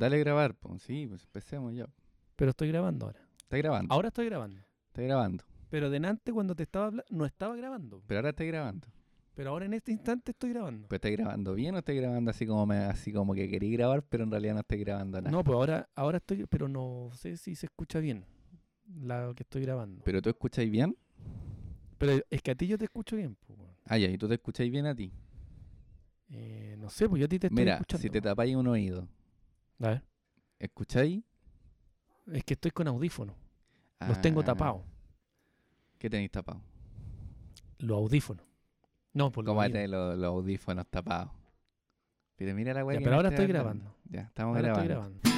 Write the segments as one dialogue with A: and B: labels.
A: Dale a grabar, pues. Sí, pues empecemos ya.
B: Pero estoy grabando ahora.
A: Está grabando.
B: Ahora estoy grabando.
A: Está grabando.
B: Pero delante cuando te estaba hablando, no estaba grabando.
A: Pero ahora está grabando.
B: Pero ahora en este instante estoy grabando.
A: ¿Pero está grabando bien o está grabando así como me, así como que quería grabar, pero en realidad no estoy grabando nada?
B: No, pues ahora, ahora estoy, pero no sé si se escucha bien la que estoy grabando.
A: ¿Pero tú escucháis bien?
B: Pero es que a ti yo te escucho bien. pues, weón.
A: Ah, ya, y tú te escucháis bien a ti.
B: Eh, no sé, pues yo a ti te estoy
A: Mira,
B: escuchando.
A: si te tapáis un oído,
B: A ver,
A: ¿escucháis?
B: es que estoy con audífonos. Los tengo
A: Ah,
B: tapados.
A: ¿Qué tenéis tapado?
B: Los audífonos. No, por
A: ¿Cómo tenéis los, los audífonos tapados? Pero mira la weá
B: Ya, pero ahora estoy
A: hablando.
B: grabando.
A: Ya, estamos
B: Ahora estoy
A: grabando.
B: grabando.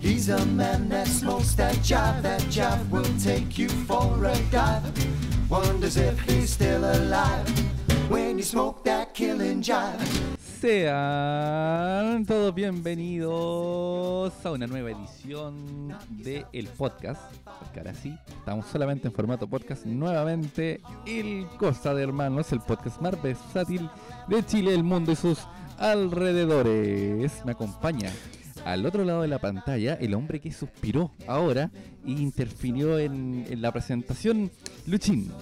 C: He's a man that smokes that jive. That jive will take you for a dive. Wonders if he's still alive when you smoke that
A: Sean todos bienvenidos a una nueva edición de el podcast. Porque ahora sí, estamos solamente en formato podcast. Nuevamente, el Cosa de Hermanos, el podcast más versátil de Chile, el mundo y sus alrededores. Me acompaña al otro lado de la pantalla el hombre que suspiró ahora e interfirió en, en la presentación, Luchín.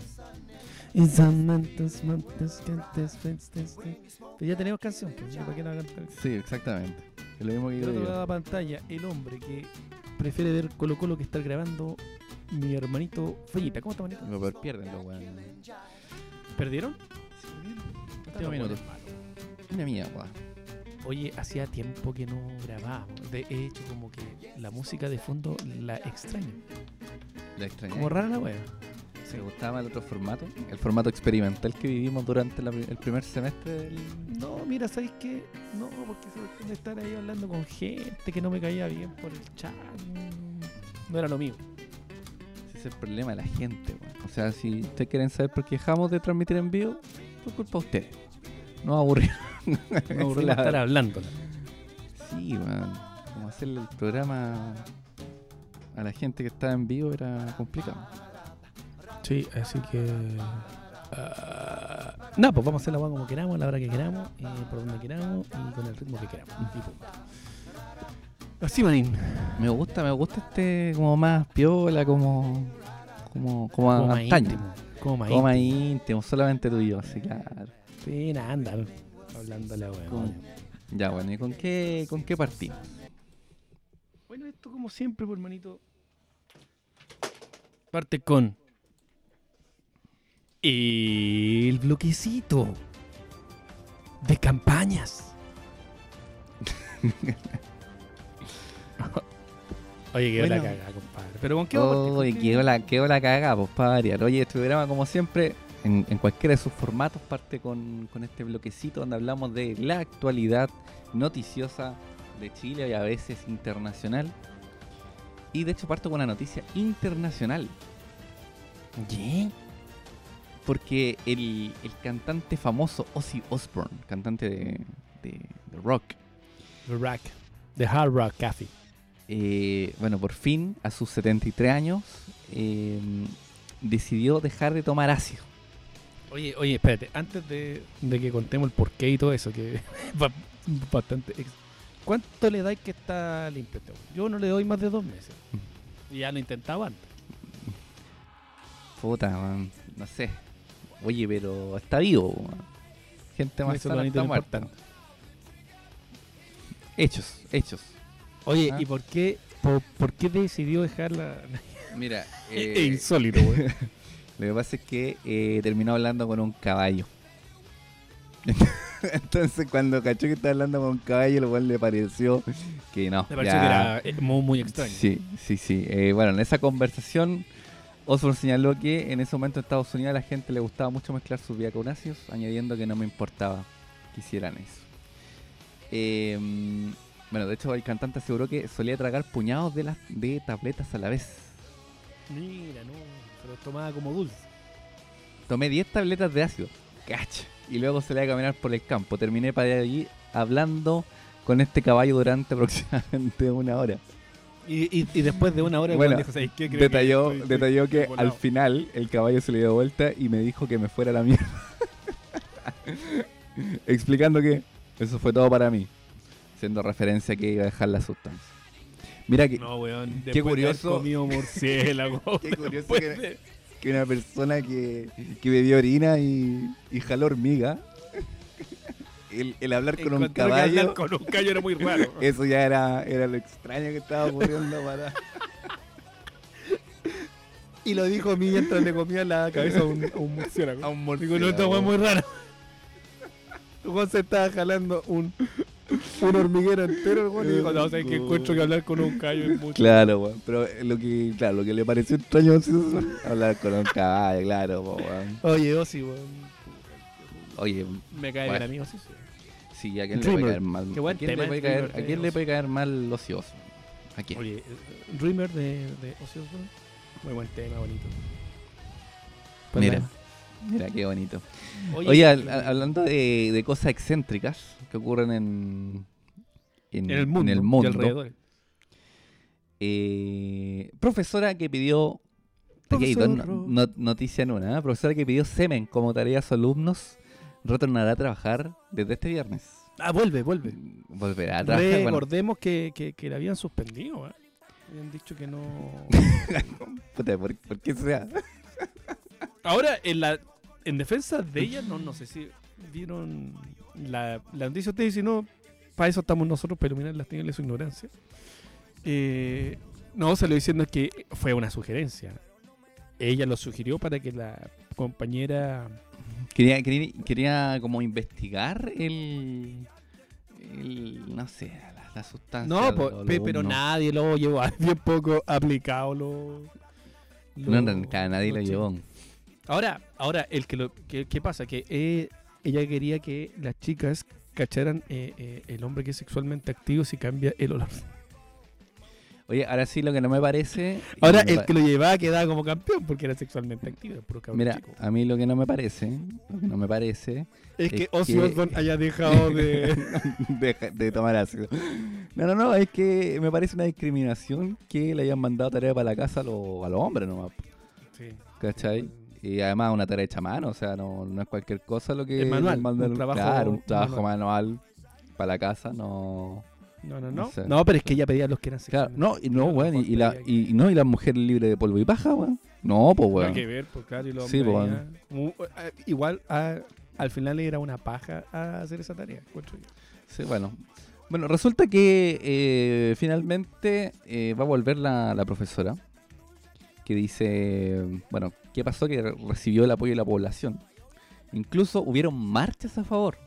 B: Y son mantos, mantos, cantes, Pero ya tenemos canción, pues, ¿para qué no canción?
A: Sí, exactamente. Es lo mismo que
B: Del
A: yo
B: otro
A: digo.
B: lado de la pantalla, el hombre que prefiere ver Colo Colo que estar grabando mi hermanito Fellita. ¿Cómo está, bonito?
A: No, pero pierden los weones.
B: ¿Perdieron?
A: Último minuto. Una mierda.
B: Oye, hacía tiempo que no grabábamos. De hecho, como que la música de fondo la extraño.
A: La extrañé.
B: Como rara la wea.
A: ¿Se gustaba el otro formato? El formato experimental que vivimos durante la el primer semestre del...
B: No, mira, ¿sabes qué? No, porque se cuestión de estar ahí hablando con gente que no me caía bien por el chat. mm, No era lo mío.
A: Ese es el problema de la gente, weón. O sea, si ustedes quieren saber por qué dejamos de transmitir en vivo, por culpa de ustedes. No aburrir.
B: Me aburrí de estar hablando.
A: Sí, man. Como hacerle el programa a la gente que estaba en vivo era complicado.
B: Sí, así que. ah, no, pues vamos a hacer la como queramos, a la hora que queramos, y por donde queramos y con el ritmo que queramos. Y punto. Así, manín.
A: Me gusta, me gusta este como más piola, como... Como, como,
B: Como más
A: antaño.
B: íntimo. Como más
A: Como más
B: íntimo.
A: solamente tú y yo, así claro.
B: Sí, nada, anda. Hablando la.
A: Como- Ya, bueno, ¿y con qué, con qué partimos?
B: Bueno, esto como siempre, por hermanito. Parte con. El bloquecito. De campañas. Oye, qué
A: Bueno.
B: la caga, compadre. Pero con qué partir?
A: Oye,
B: ¿Con
A: qué hola, qué hola caga, pues para variar. Oye, este programa, como siempre, en, en cualquiera de sus formatos, parte con, con este bloquecito donde hablamos de la actualidad noticiosa de Chile y a veces internacional. Y de hecho parto con una noticia internacional.
B: ¿Qué?
A: Porque el, el cantante famoso Ozzy Osbourne, cantante de, de- de rock,
B: The Rock. The Hard Rock Café.
A: eh, bueno, por fin, a sus 73 años, eh, decidió dejar de tomar ácido.
B: Oye, oye, espérate. Antes de, de que contemos el porqué y todo eso, que bastante. ex- ¿Cuánto le dais que está limpio este? Yo no le doy más de dos meses. Y ya lo intentaba antes.
A: Puta, man, no sé. Oye, pero está vivo. Gente más
B: es
A: sana está muerta.
B: importante.
A: Hechos, hechos.
B: Oye,
A: Ah.
B: ¿y por qué, por, por qué decidió dejarla?
A: Mira,
B: Es
A: eh,
B: insólito, güey.
A: lo que pasa es que eh, terminó hablando con un caballo. Entonces cuando cachó que estaba hablando con un caballo, lo cual le pareció que no.
B: Me pareció
A: ya-
B: que era eh, muy, muy extraño.
A: Sí, sí, sí. Eh, bueno, en esa conversación, Osborne señaló que en ese momento en Estados Unidos a la gente le gustaba mucho mezclar sus vida con ácidos, añadiendo que no me importaba que hicieran eso. Eh, bueno, de hecho el cantante aseguró que solía tragar puñados de, las, de tabletas a la vez.
B: Mira, no, se lo tomaba como dulce.
A: Tomé 10 tabletas de ácido. Cacha. Y luego salí a caminar por el campo. Terminé para allí hablando con este caballo durante aproximadamente una hora.
B: Y, y, y después de una hora,
A: Bueno,
B: dijo, "¿Sabes qué? Creo
A: detalló,
B: que estoy-
A: detalló
B: estoy
A: que
B: volado".
A: al final el caballo se le dio vuelta y me dijo que me fuera a la mierda. explicando que eso fue todo para mí. Haciendo referencia que iba a dejar la sustancia. Mira que,
B: No, weón.
A: Qué curioso.
B: murciélago.
A: Qué curioso
B: después
A: que-
B: de-
A: que una persona que, que bebió orina y, y jaló hormiga, el, el hablar con un
B: que hablar
A: caballo,
B: con un caballo era muy raro.
A: eso ya era, era lo extraño que estaba ocurriendo para...
B: Y lo dijo a mí mientras le comía la cabeza a un, a un murciélago.
A: A un
B: Digo, no, esta weá es muy rara. Juan se estaba jalando un, un hormiguero entero, el weón, y dijo, no, sabes que encuentro que hablar con un caballo es mucho.
A: Claro, weón. Pero lo que, claro, lo que le pareció extraño es eso, hablar con un caballo, claro, weón.
B: Oye, Osi, weón.
A: Oye,
B: Me cae bien amigo, sí, sí.
A: Sí, ¿a quién le
B: Dreamer.
A: puede caer mal?
B: Qué buen
A: ¿A quién, le puede caer, ¿a quién le
B: Ozzy.
A: puede caer mal ocioso? ¿A quién?
B: Oye, eh, Dreamer de, de Ozzy Osbourne. Muy buen tema, bonito. Pues
A: Mira,
B: nada.
A: mira qué bonito.
B: Oye,
A: Oye, al-
B: eh,
A: al- hablando de, de cosas excéntricas que ocurren en, en,
B: en el mundo,
A: en el
B: y
A: mundo,
B: alrededor.
A: eh, profesora que pidió, aquí no- noticia en una, ¿eh? profesora que pidió semen como tarea a sus alumnos, retornará a trabajar desde este viernes.
B: Ah, vuelve, vuelve.
A: Volverá a trabajar. bueno,
B: Recordemos que, que, que la habían suspendido, ¿eh? Habían dicho que no.
A: puta, ¿por, por qué sea?
B: Ahora, en la en defensa de ella, no, no sé si vieron la, la noticia ustedes, si no, para eso estamos nosotros, para iluminar las tinieblas de su ignorancia. Eh, no, se lo diciendo que fue una sugerencia. Ella lo sugirió para que la compañera
A: Quería, quería, quería como investigar el, el no sé, la, la sustancia.
B: No,
A: lo-
B: po-
A: lo
B: pe- pero nadie lo llevó, bien poco aplicado lo,
A: No, no,
B: lo-
A: cada nadie lo llevó.
B: Ahora, ahora el que lo que, ¿qué pasa que eh, ella quería que las chicas cacharan eh, eh, el hombre que es sexualmente activo si cambia el olor.
A: Oye, ahora sí lo que no me parece.
B: Ahora el
A: pa-
B: que lo llevaba quedaba como campeón porque era sexualmente activo, puro
A: Mira,
B: chico.
A: a mí lo que no me parece, lo que no me parece,
B: es que Ozzy Osbourne haya dejado de
A: de, de tomar ácido. No, no, no, es que me parece una discriminación que le hayan mandado tarea para la casa a, los- a los hombres nomás,
B: Sí.
A: ¿cachai? Y además una tarea hecha a mano, o sea, no, no es cualquier cosa lo que
B: Es manual,
A: les mandan-
B: un trabajo
A: claro, un trabajo manual para la casa, no.
B: No, no,
A: No
B: no. pero es que ella pedía los que eran
A: Claro,
B: sexualmente
A: no, y no, weón, y, la, y, no, y las mujeres libres de polvo y paja, weón. No, pues weón.
B: que ver, pues claro, y los
A: Sí, pues,
B: igual a- al final era una paja a hacer esa tarea, encuentro yo.
A: Sí, bueno. Bueno, resulta que eh, finalmente eh, va a volver la, la profesora que dice, bueno, ¿qué pasó? Que recibió el apoyo de la población. Incluso hubieron marchas a favor.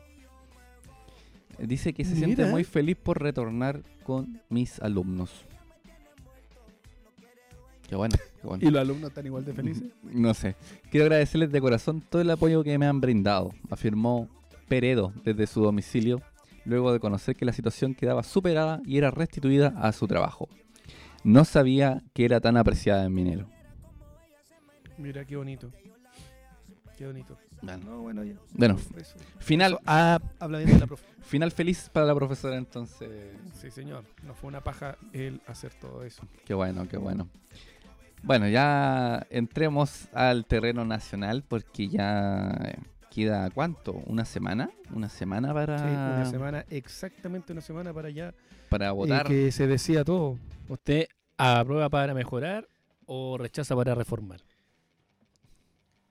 A: Dice que se siente muy feliz por retornar con mis alumnos. Qué bueno, qué bueno.
B: ¿Y los alumnos están igual de felices?
A: No sé. Quiero agradecerles de corazón todo el apoyo que me han brindado, afirmó Peredo desde su domicilio, luego de conocer que la situación quedaba superada y era restituida a su trabajo. No sabía que era tan apreciada en Minero.
B: Mira, qué bonito. Qué bonito.
A: Bueno,
B: No, bueno, ya.
A: Bueno,
B: Eso.
A: final,
B: Eso, ah, habla bien de la profe.
A: final feliz para la profesora entonces.
B: Sí, señor. No fue una paja el hacer todo eso.
A: Qué bueno, qué bueno. Bueno, ya entremos al terreno nacional porque ya queda cuánto, una semana, una semana para,
B: Sí, una semana, exactamente una semana para allá.
A: para votar.
B: que se decía todo. ¿Usted aprueba para mejorar o rechaza para reformar?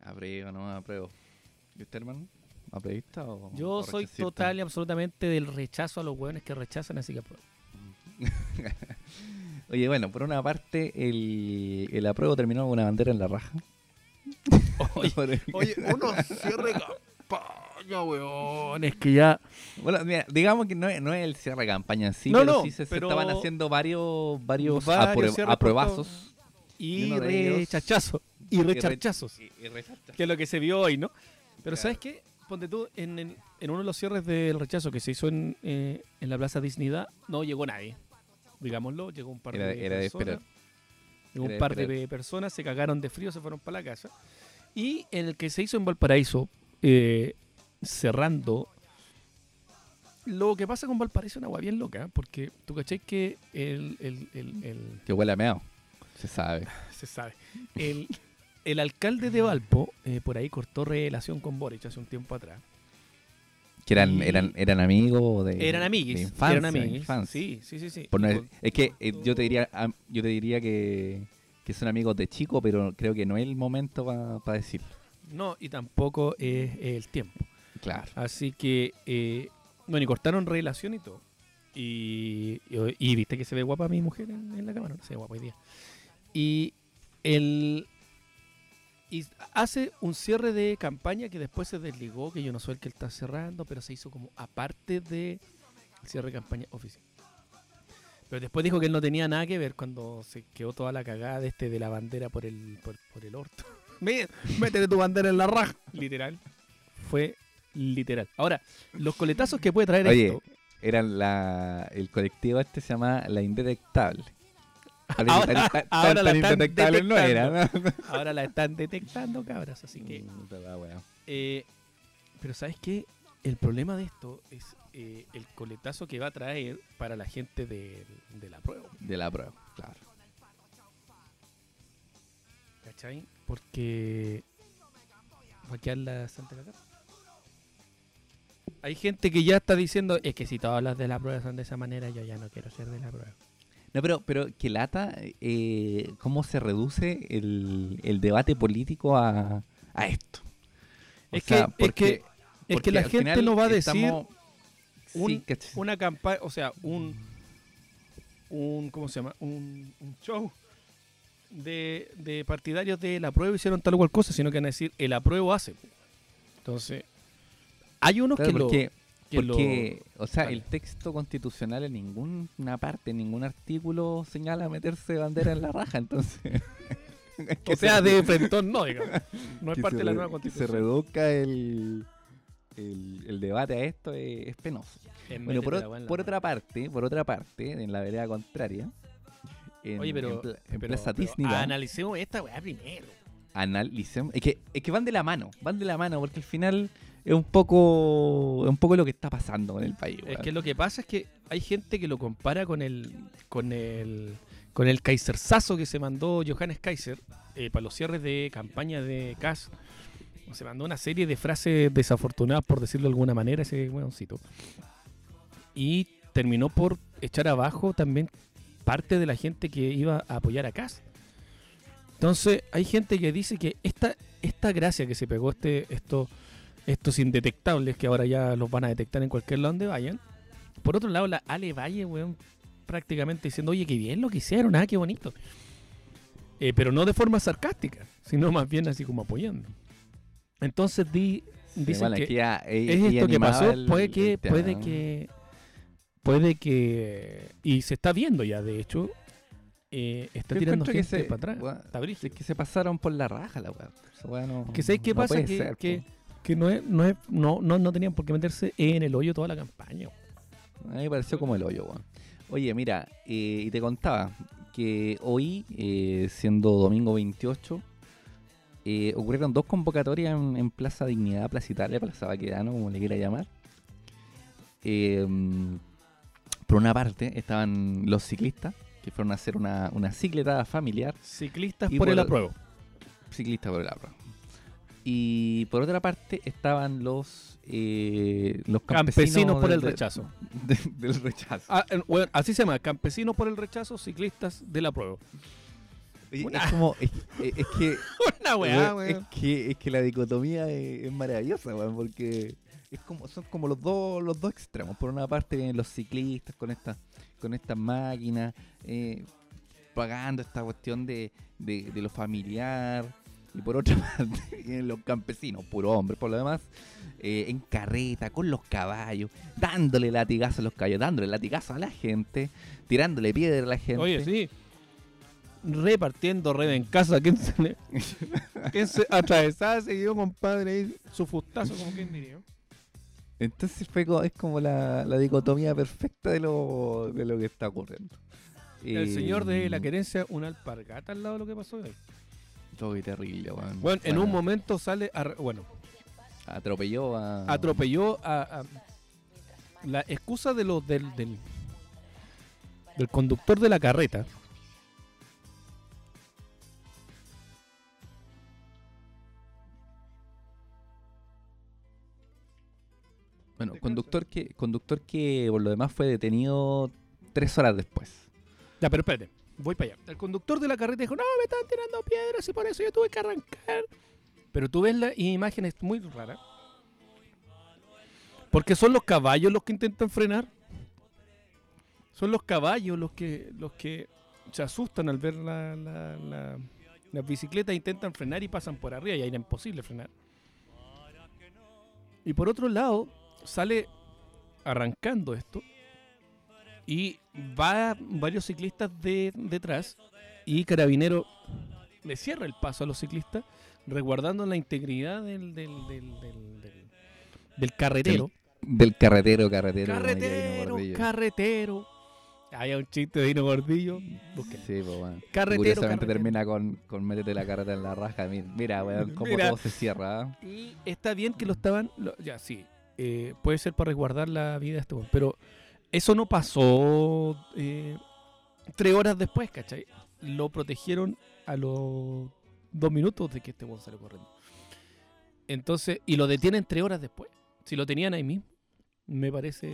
A: Apruebo, no apruebo. ¿Y usted, hermano? ¿Aprevista o
B: Yo
A: o
B: soy total y absolutamente del rechazo a los hueones que rechazan, así que apruebo.
A: Oye, bueno, por una parte, el, el apruebo terminó con una bandera en la raja.
B: Oye, Oye, uno cierre campaña, weón. Es que ya.
A: bueno, mira, digamos que no es, no es el cierre de campaña en sí,
B: No,
A: pero
B: no,
A: sí se, se
B: pero-
A: estaban haciendo varios, varios,
B: Varios
A: apruebazos.
B: Y,
A: Y
B: rechazos. Y
A: re-
B: rechazos.
A: Y- y rechaza.
B: Que es lo que se vio hoy, ¿no? Pero
A: Claro.
B: ¿sabes qué? Ponte tú, en, en- en uno de los cierres del rechazo que se hizo en, eh, en la Plaza Dignidad, no llegó nadie. Digámoslo, llegó un par
A: Era-
B: de
A: era de
B: personas.
A: esperar.
B: Llegó
A: Era
B: un
A: de
B: par de personas, se cagaron de frío, se fueron para la casa. Y en el que se hizo en Valparaíso, eh, cerrando, lo que pasa con Valparaíso es una agua bien loca, porque tú caché que el, el- el- el-
A: Que huele a meado. Se sabe.
B: se sabe. El, el alcalde de Valpo, eh, por ahí cortó relación con Boric hace un tiempo atrás.
A: Que eran, eran, eran amigos de,
B: Eran
A: de
B: amiguis.
A: infancia,
B: eran amiguis.
A: infancia.
B: Sí, sí, sí, sí.
A: Por no- es que eh, yo te diría yo te diría que, que son amigos de chico, pero creo que no es el momento para decirlo.
B: No, y tampoco es el tiempo.
A: Claro.
B: Así que, eh, bueno, y cortaron relación y todo. Y, y, y viste que se ve guapa mi mujer en, en la cámara, ¿no? se ve guapa hoy día. Y el y hace un cierre de campaña que después se desligó, que yo no soy el que está cerrando, pero se hizo como aparte de cierre de campaña oficial. Pero después dijo que él no tenía nada que ver cuando se quedó toda la cagada de este de la bandera por el por, por el orto. Mira, Métete tu bandera en la raja, literal. Fue literal. Ahora, los coletazos que puede traer
A: Oye,
B: esto.
A: eran la, el colectivo este se llama La Indetectable.
B: Ahora-
A: Tan- tan-
B: ahora
A: tan
B: la están
A: no era.
B: Ahora la están detectando, cabras. Así que.
A: Wea.
B: eh, pero ¿sabes qué? El problema de esto es eh, el coletazo que va a traer para la gente de, de la prueba.
A: De la prueba, claro.
B: ¿Cachai? Porque. Va a quedar la Santa Cagada. Hay gente que ya está diciendo, es que si todas las de la prueba son de esa manera, yo ya no quiero ser de la prueba.
A: No, pero, pero que lata, eh, cómo se reduce el, el debate político a, a esto. O
B: Es
A: sea,
B: que- es que- Es que
A: porque
B: la gente no va a decir un-
A: Sí,
B: una campaña, o sea, un, un ¿cómo se llama? Un, un show de, de partidarios de la prueba hicieron tal o cual cosa, sino que van a decir el apruebo hace. Entonces, hay unos
A: claro,
B: que lo...
A: porque,
B: lo-
A: o sea, el texto constitucional en ninguna parte, en ningún artículo señala meterse bandera en la raja, entonces...
B: o sea, de frentón no, digamos. No es parte de la nueva
A: que
B: constitución.
A: se reduzca el, el, el debate a esto es, es penoso.
B: Es
A: Bueno, por, o-
B: en
A: otra parte, por otra parte, en la vereda contraria, en,
B: Oye, pero,
A: en en
B: pero-
A: Plaza
B: pero
A: Disneyland,
B: analicemos esta weá primero.
A: analicemos, es que, es que van de la mano, van de la mano, porque al final es un poco, es un poco lo que está pasando con el país.
B: Es
A: weón.
B: que lo que pasa es que hay gente que lo compara con el con el con el Kaisersazo que se mandó Johannes Kaiser eh, para los cierres de campaña de Kass. Se mandó una serie de frases desafortunadas, por decirlo de alguna manera, ese weoncito. Y terminó por echar abajo también parte de la gente que iba a apoyar a Kass. Entonces, hay gente que dice que esta, esta gracia que se pegó este, esto, estos indetectables que ahora ya los van a detectar en cualquier lado donde vayan. Por otro lado, la Ale Valle, weón, prácticamente diciendo, oye, qué bien lo que hicieron, ah, qué bonito. Eh, pero no de forma sarcástica, sino más bien así como apoyando. Entonces di,
A: Sí,
B: dicen
A: bueno,
B: que
A: ella-
B: es esto que pasó,
A: el-
B: puede que, puede que, puede que, y se está viendo ya, de hecho, eh, está
A: Yo
B: tirando
A: que
B: gente
A: se-
B: para atrás. Está
A: es que se pasaron por la raja la weá. No-
B: Que ¿sabes qué
A: no
B: pasa? Que,
A: ser,
B: que. Que no, es, no, es, no, no, no tenían por qué meterse en el hoyo toda la campaña.
A: A mí me pareció como el hoyo, weón. Oye, mira, eh, y te contaba que hoy, eh, siendo domingo 28, eh, ocurrieron dos convocatorias en, en Plaza Dignidad, Plaza Italia, Plaza Baquedano, como le quiera llamar. Eh, por una parte estaban los ciclistas, que fueron a hacer una, una cicletada familiar,
B: Ciclistas por
A: por
B: el apruebo.
A: ciclistas por el agua. Y por otra parte estaban los, eh, los campesinos,
B: Campesinos por
A: del-
B: el
A: de-
B: rechazo.
A: de- del rechazo.
B: Ah, bueno, así se llama, campesinos por el rechazo, ciclistas del apruebo.
A: Oye,
B: Una-
A: Es como, es, es- es que,
B: Una
A: es que, es que la dicotomía es, es maravillosa, weón, porque es como, son como los dos, los dos extremos. Por una parte vienen los ciclistas con estas, con estas máquinas, eh, pagando esta cuestión de, de, de lo familiar. Y por otra parte los campesinos, puro hombre, por lo demás, eh, en carreta, con los caballos, dándole latigazos a los caballos, dándole latigazos a la gente, tirándole piedra a la gente.
B: Oye, sí. Repartiendo red en casa. ¿Quién se, le... ¿Quién se atravesaba seguido, compadre? Ahí, su fustazo, como quien diría.
A: Entonces fue es como la, la dicotomía perfecta de lo, de lo que está ocurriendo.
B: El señor de la querencia, una alpargata al lado de lo que pasó hoy.
A: Todo terrible, weón.
B: Bueno, en un momento sale, a bueno,
A: Atropelló a.
B: atropelló a, a- la excusa de los del, del del conductor de la carreta
A: Bueno, conductor que, conductor que por lo demás fue detenido tres horas después.
B: Ya, pero espérate, voy para allá. El conductor de la carreta dijo, no, me están tirando piedras y por eso yo tuve que arrancar. Pero tú ves la imagen, es muy rara. Porque son los caballos los que intentan frenar. Son los caballos los que, los que se asustan al ver la, la, la- las bicicletas, intentan frenar y pasan por arriba y ahí era imposible frenar. Y por otro lado, sale arrancando esto y va varios ciclistas de, detrás y Carabinero le cierra el paso a los ciclistas resguardando la integridad del, del, del, del- carretero.
A: Del carretero, carretero.
B: Carretero, carretero. Hay un chiste de Dino Gordillo. búsquenlo.
A: Sí, pues bueno.
B: Carretero,
A: Curiosamente
B: carretero.
A: termina con, con métete la carreta en la raja. Mira, weón, cómo
B: Mira.
A: todo se cierra. ¿ah?
B: Y está bien que lo estaban. lo- ya, sí. eh, puede ser para resguardar la vida de este weón, Pero eso no pasó eh, tres horas después, ¿cachai? Lo protegieron a los dos minutos de que este weón salió corriendo. Entonces, y lo detienen tres horas después. Si lo tenían ahí mismo, me parece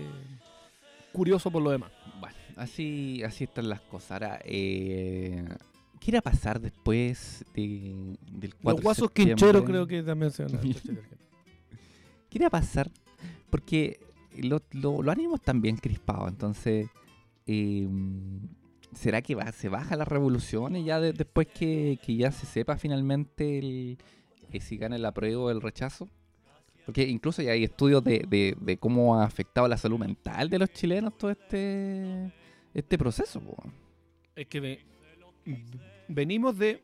B: curioso por lo demás.
A: Bueno, así, así están las cosas. Ahora, eh, ¿qué irá a pasar después de- del 4
B: Los guasos quincheros creo que también se van a
A: ¿Qué irá a pasar? Porque lo- lo- ánimos están bien crispados, entonces... eh, ¿Será que va, se baja las revoluciones ya de- después que, que ya se sepa finalmente el, eh, si gana el apruebo o el rechazo? Porque incluso ya hay estudios de, de- cómo ha afectado la salud mental de los chilenos todo este, este proceso.
B: Es que ve- venimos de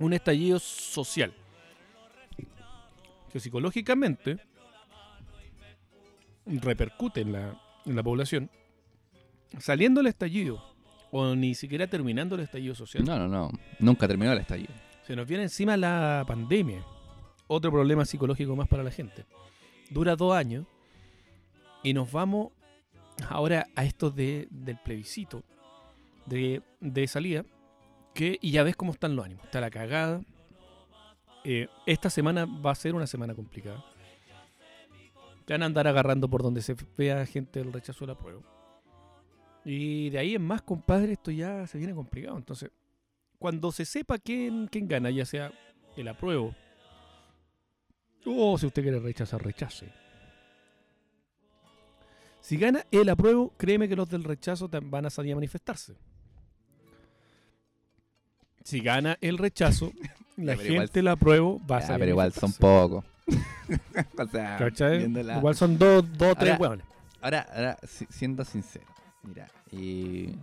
B: un estallido social que psicológicamente repercute en la, en la población. Saliendo el estallido, o ni siquiera terminando el estallido social,
A: No, no, no. Nunca terminó el estallido.
B: se nos viene encima la pandemia. Otro problema psicológico más para la gente. Dura dos años y nos vamos ahora a esto de, del plebiscito de, de salida. Que, y ya ves cómo están los ánimos. Está la cagada. Eh, esta semana va a ser una semana complicada. Te van a andar agarrando por donde se vea gente del rechazo del apruebo. Y de ahí en más, compadre, esto ya se viene complicado. Entonces, cuando se sepa quién, quién gana, ya sea el apruebo, o si usted quiere rechazar, rechace. Si gana el apruebo, créeme que los del rechazo van a salir a manifestarse. Si gana el rechazo, la
A: pero igual-
B: gente del apruebo va a
A: Ya,
B: salir
A: pero
B: a
A: igual son pocos. o sea,
B: Igual son dos, dos tres hueones.
A: Ahora, ahora, si- siendo sincero, mira, eh,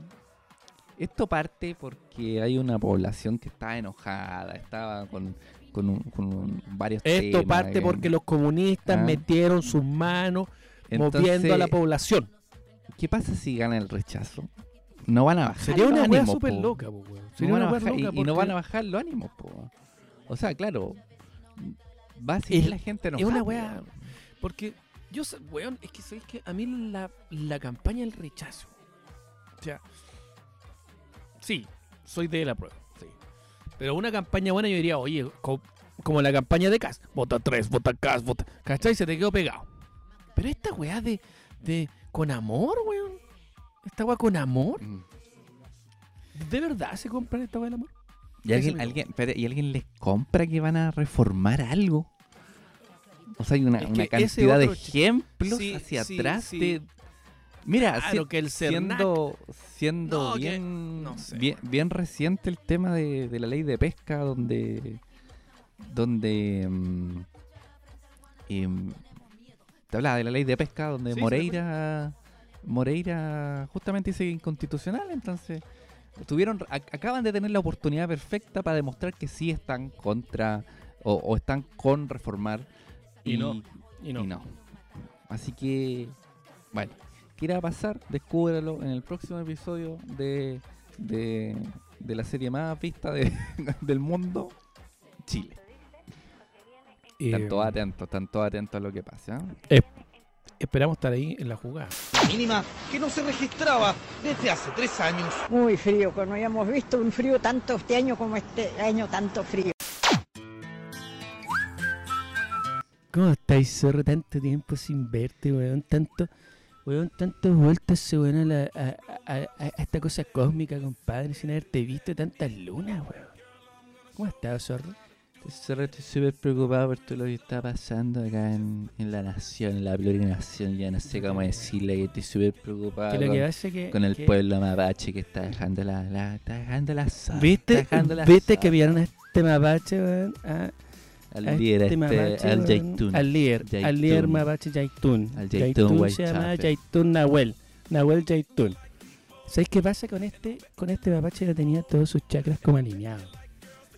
A: esto parte porque hay una población que está enojada, estaba con, con, un- con un- varios
B: Esto
A: temas,
B: parte porque los comunistas
A: Ah.
B: metieron sus manos
A: entonces,
B: moviendo a la población.
A: ¿Qué pasa si gana el rechazo? No van a bajar
B: Sería
A: los
B: una
A: ánimos,
B: súper loca, po.
A: No
B: Sería
A: a
B: una
A: bajar- y-
B: loca
A: y, no
B: porque
A: van a bajar los ánimos, po. O sea, claro, va a seguir
B: Es-
A: la gente
B: Es
A: enojada.
B: una
A: po.
B: wea. Porque yo, weón, es que sabéis que a mí la, la campaña del rechazo. O sea, sí, soy de la prueba. Sí. Pero una campaña buena yo diría, oye, co- como la campaña de Cas, vota 3, vota Cas, vota. ¿Cachai? Se te quedó pegado. Pero esta weá de, de. con amor, weón. Esta weá con amor.
A: Mm.
B: ¿De verdad se compran esta weá del amor?
A: ¿Y alguien, alguien, ¿Y alguien les compra que van a reformar algo? O sea, hay una,
B: Es
A: cantidad de ejemplos
B: Sí,
A: hacia
B: sí,
A: atrás
B: sí.
A: de... Mira,
B: Claro,
A: si-
B: que el Cernac-
A: siendo, siendo
B: No, que-
A: bien,
B: no sé,
A: bien, bien reciente el tema de, de la ley de pesca donde donde mm, em, te hablaba de la ley de pesca donde Moreira Moreira justamente dice inconstitucional entonces tuvieron ac- acaban de tener la oportunidad perfecta para demostrar que sí están contra o, o están con reformar
B: Y no, Y no.
A: y no. Así que, bueno, ¿qué irá a pasar? Descúbralo en el próximo episodio de, de, de la serie más vista de- del mundo, Chile.
B: Eh,
A: Están todos atentos, están todos atentos a lo que pasa.
B: Esperamos estar ahí en la jugada.
D: mínima que no se registraba desde hace tres años.
E: Muy frío, que no habíamos visto un frío tanto este año como este año tanto frío.
B: ¿Cómo estáis, zorro? Tanto tiempo sin verte, weón. Tanto, weón, tantas vueltas se weón a, la- a, a- a- a esta cosa cósmica, compadre, sin haberte visto tantas lunas, weón. ¿Cómo estás, zorro?
A: Estoy súper preocupado por todo lo que está pasando acá en, en la nación, en la plurinación. Ya no sé cómo decirle que estoy súper preocupado
B: Que lo que
A: con,
B: hace que.
A: con el
B: que-
A: pueblo mapache que está dejando la, la, está dejando la zona,
B: ¿Viste?
A: está dejando la
B: ¿Viste
A: zona.
B: que vieron a este mapache, weón? Ah,
A: al
B: a
A: líder,
B: este
A: este,
B: mapache,
A: al.
B: Al líder, al líder mapache Jaitun.
A: Al
B: se llama. Jaitun Nahuel. Nahuel Jaitun. ¿Sabes qué pasa con este? Con este mapache que tenía todos sus chakras como alineados.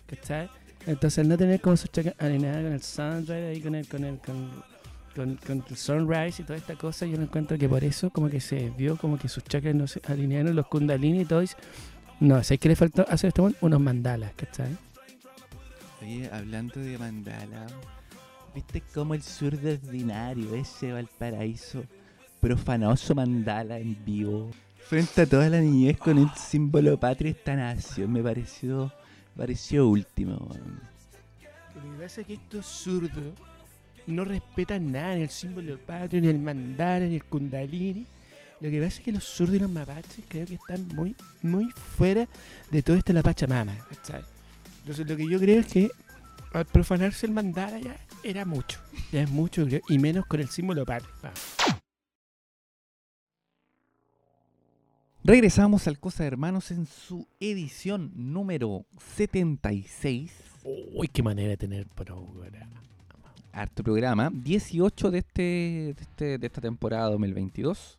B: ¿Cachai? Entonces no tener como sus chakras alineados con el sunrise ahí con el, con el, con, el sunrise y toda esta cosa, yo no encuentro que por eso como que se vio como que sus chakras no se alinearon, los kundalini y todo. No, ¿sabes qué le faltó hacer este? Unos mandalas, ¿cachai?
A: Oye, hablando de mandala, ¿viste cómo el zurdo ordinario ese Valparaíso profanoso mandala en vivo? Frente a toda la niñez con el símbolo patrio de esta nación, me pareció, pareció último.
B: Lo que pasa es que estos zurdos no respetan nada, ni el símbolo patrio, ni el mandala, ni el kundalini. Lo que pasa es que los zurdos y los mapaches creo que están muy, muy fuera de todo esto de la Pachamama, ¿cachai? Entonces lo que yo creo es que al profanarse el mandala ya era mucho, ya es mucho, creo, y menos con el símbolo patrio. Vamos.
A: Regresamos al Cosa de Hermanos en su edición número 76.
B: Uy, qué manera de tener programa.
A: Harto programa. 18 de, este, de, este, de esta temporada 2022.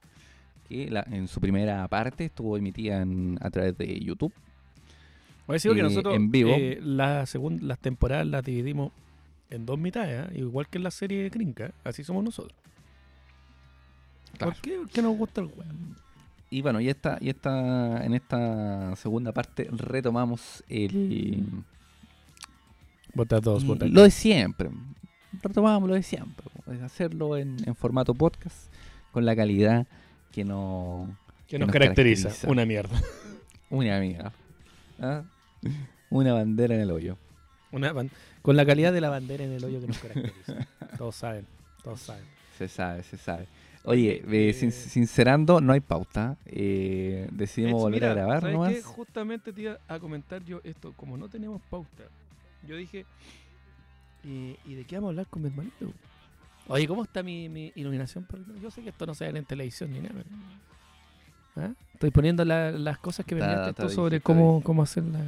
A: Que la- en su primera parte estuvo emitida en- a través de YouTube.
B: Voy a decir que
A: Eh,
B: nosotros
A: en vivo.
B: eh, la segun- las temporadas las dividimos en dos mitades, ¿eh? igual que en la serie de Crinca, así somos nosotros.
A: Claro.
B: ¿Por qué? Porque nos gusta el weón.
A: Y bueno, y esta, y esta, en esta segunda parte retomamos el,
B: Vota dos, vota
A: lo de siempre. Retomamos lo de siempre. es Hacerlo en, en formato podcast con la calidad que no...
B: que
A: nos
B: nos caracteriza.
A: caracteriza.
B: Una mierda.
A: Una amiga. ¿ah? Una bandera en el hoyo.
B: Una con la calidad de la bandera en el hoyo que nos caracteriza. todos saben, todos saben.
A: Se sabe, se sabe. Oye,
B: Eh,
A: eh, sin- sincerando, no hay pauta. Eh, decidimos volver a grabar
B: ¿sabes
A: nomás.
B: qué? Justamente te iba a comentar yo esto, como no tenemos pauta, yo dije, ¿y, y de qué vamos a hablar con mi hermanito? Oye, ¿cómo está mi, mi iluminación? Yo sé que esto no se ve en televisión ni nada. ¿Ah? Estoy poniendo la- las cosas que me enviaste tú sobre cómo, cómo hacer la...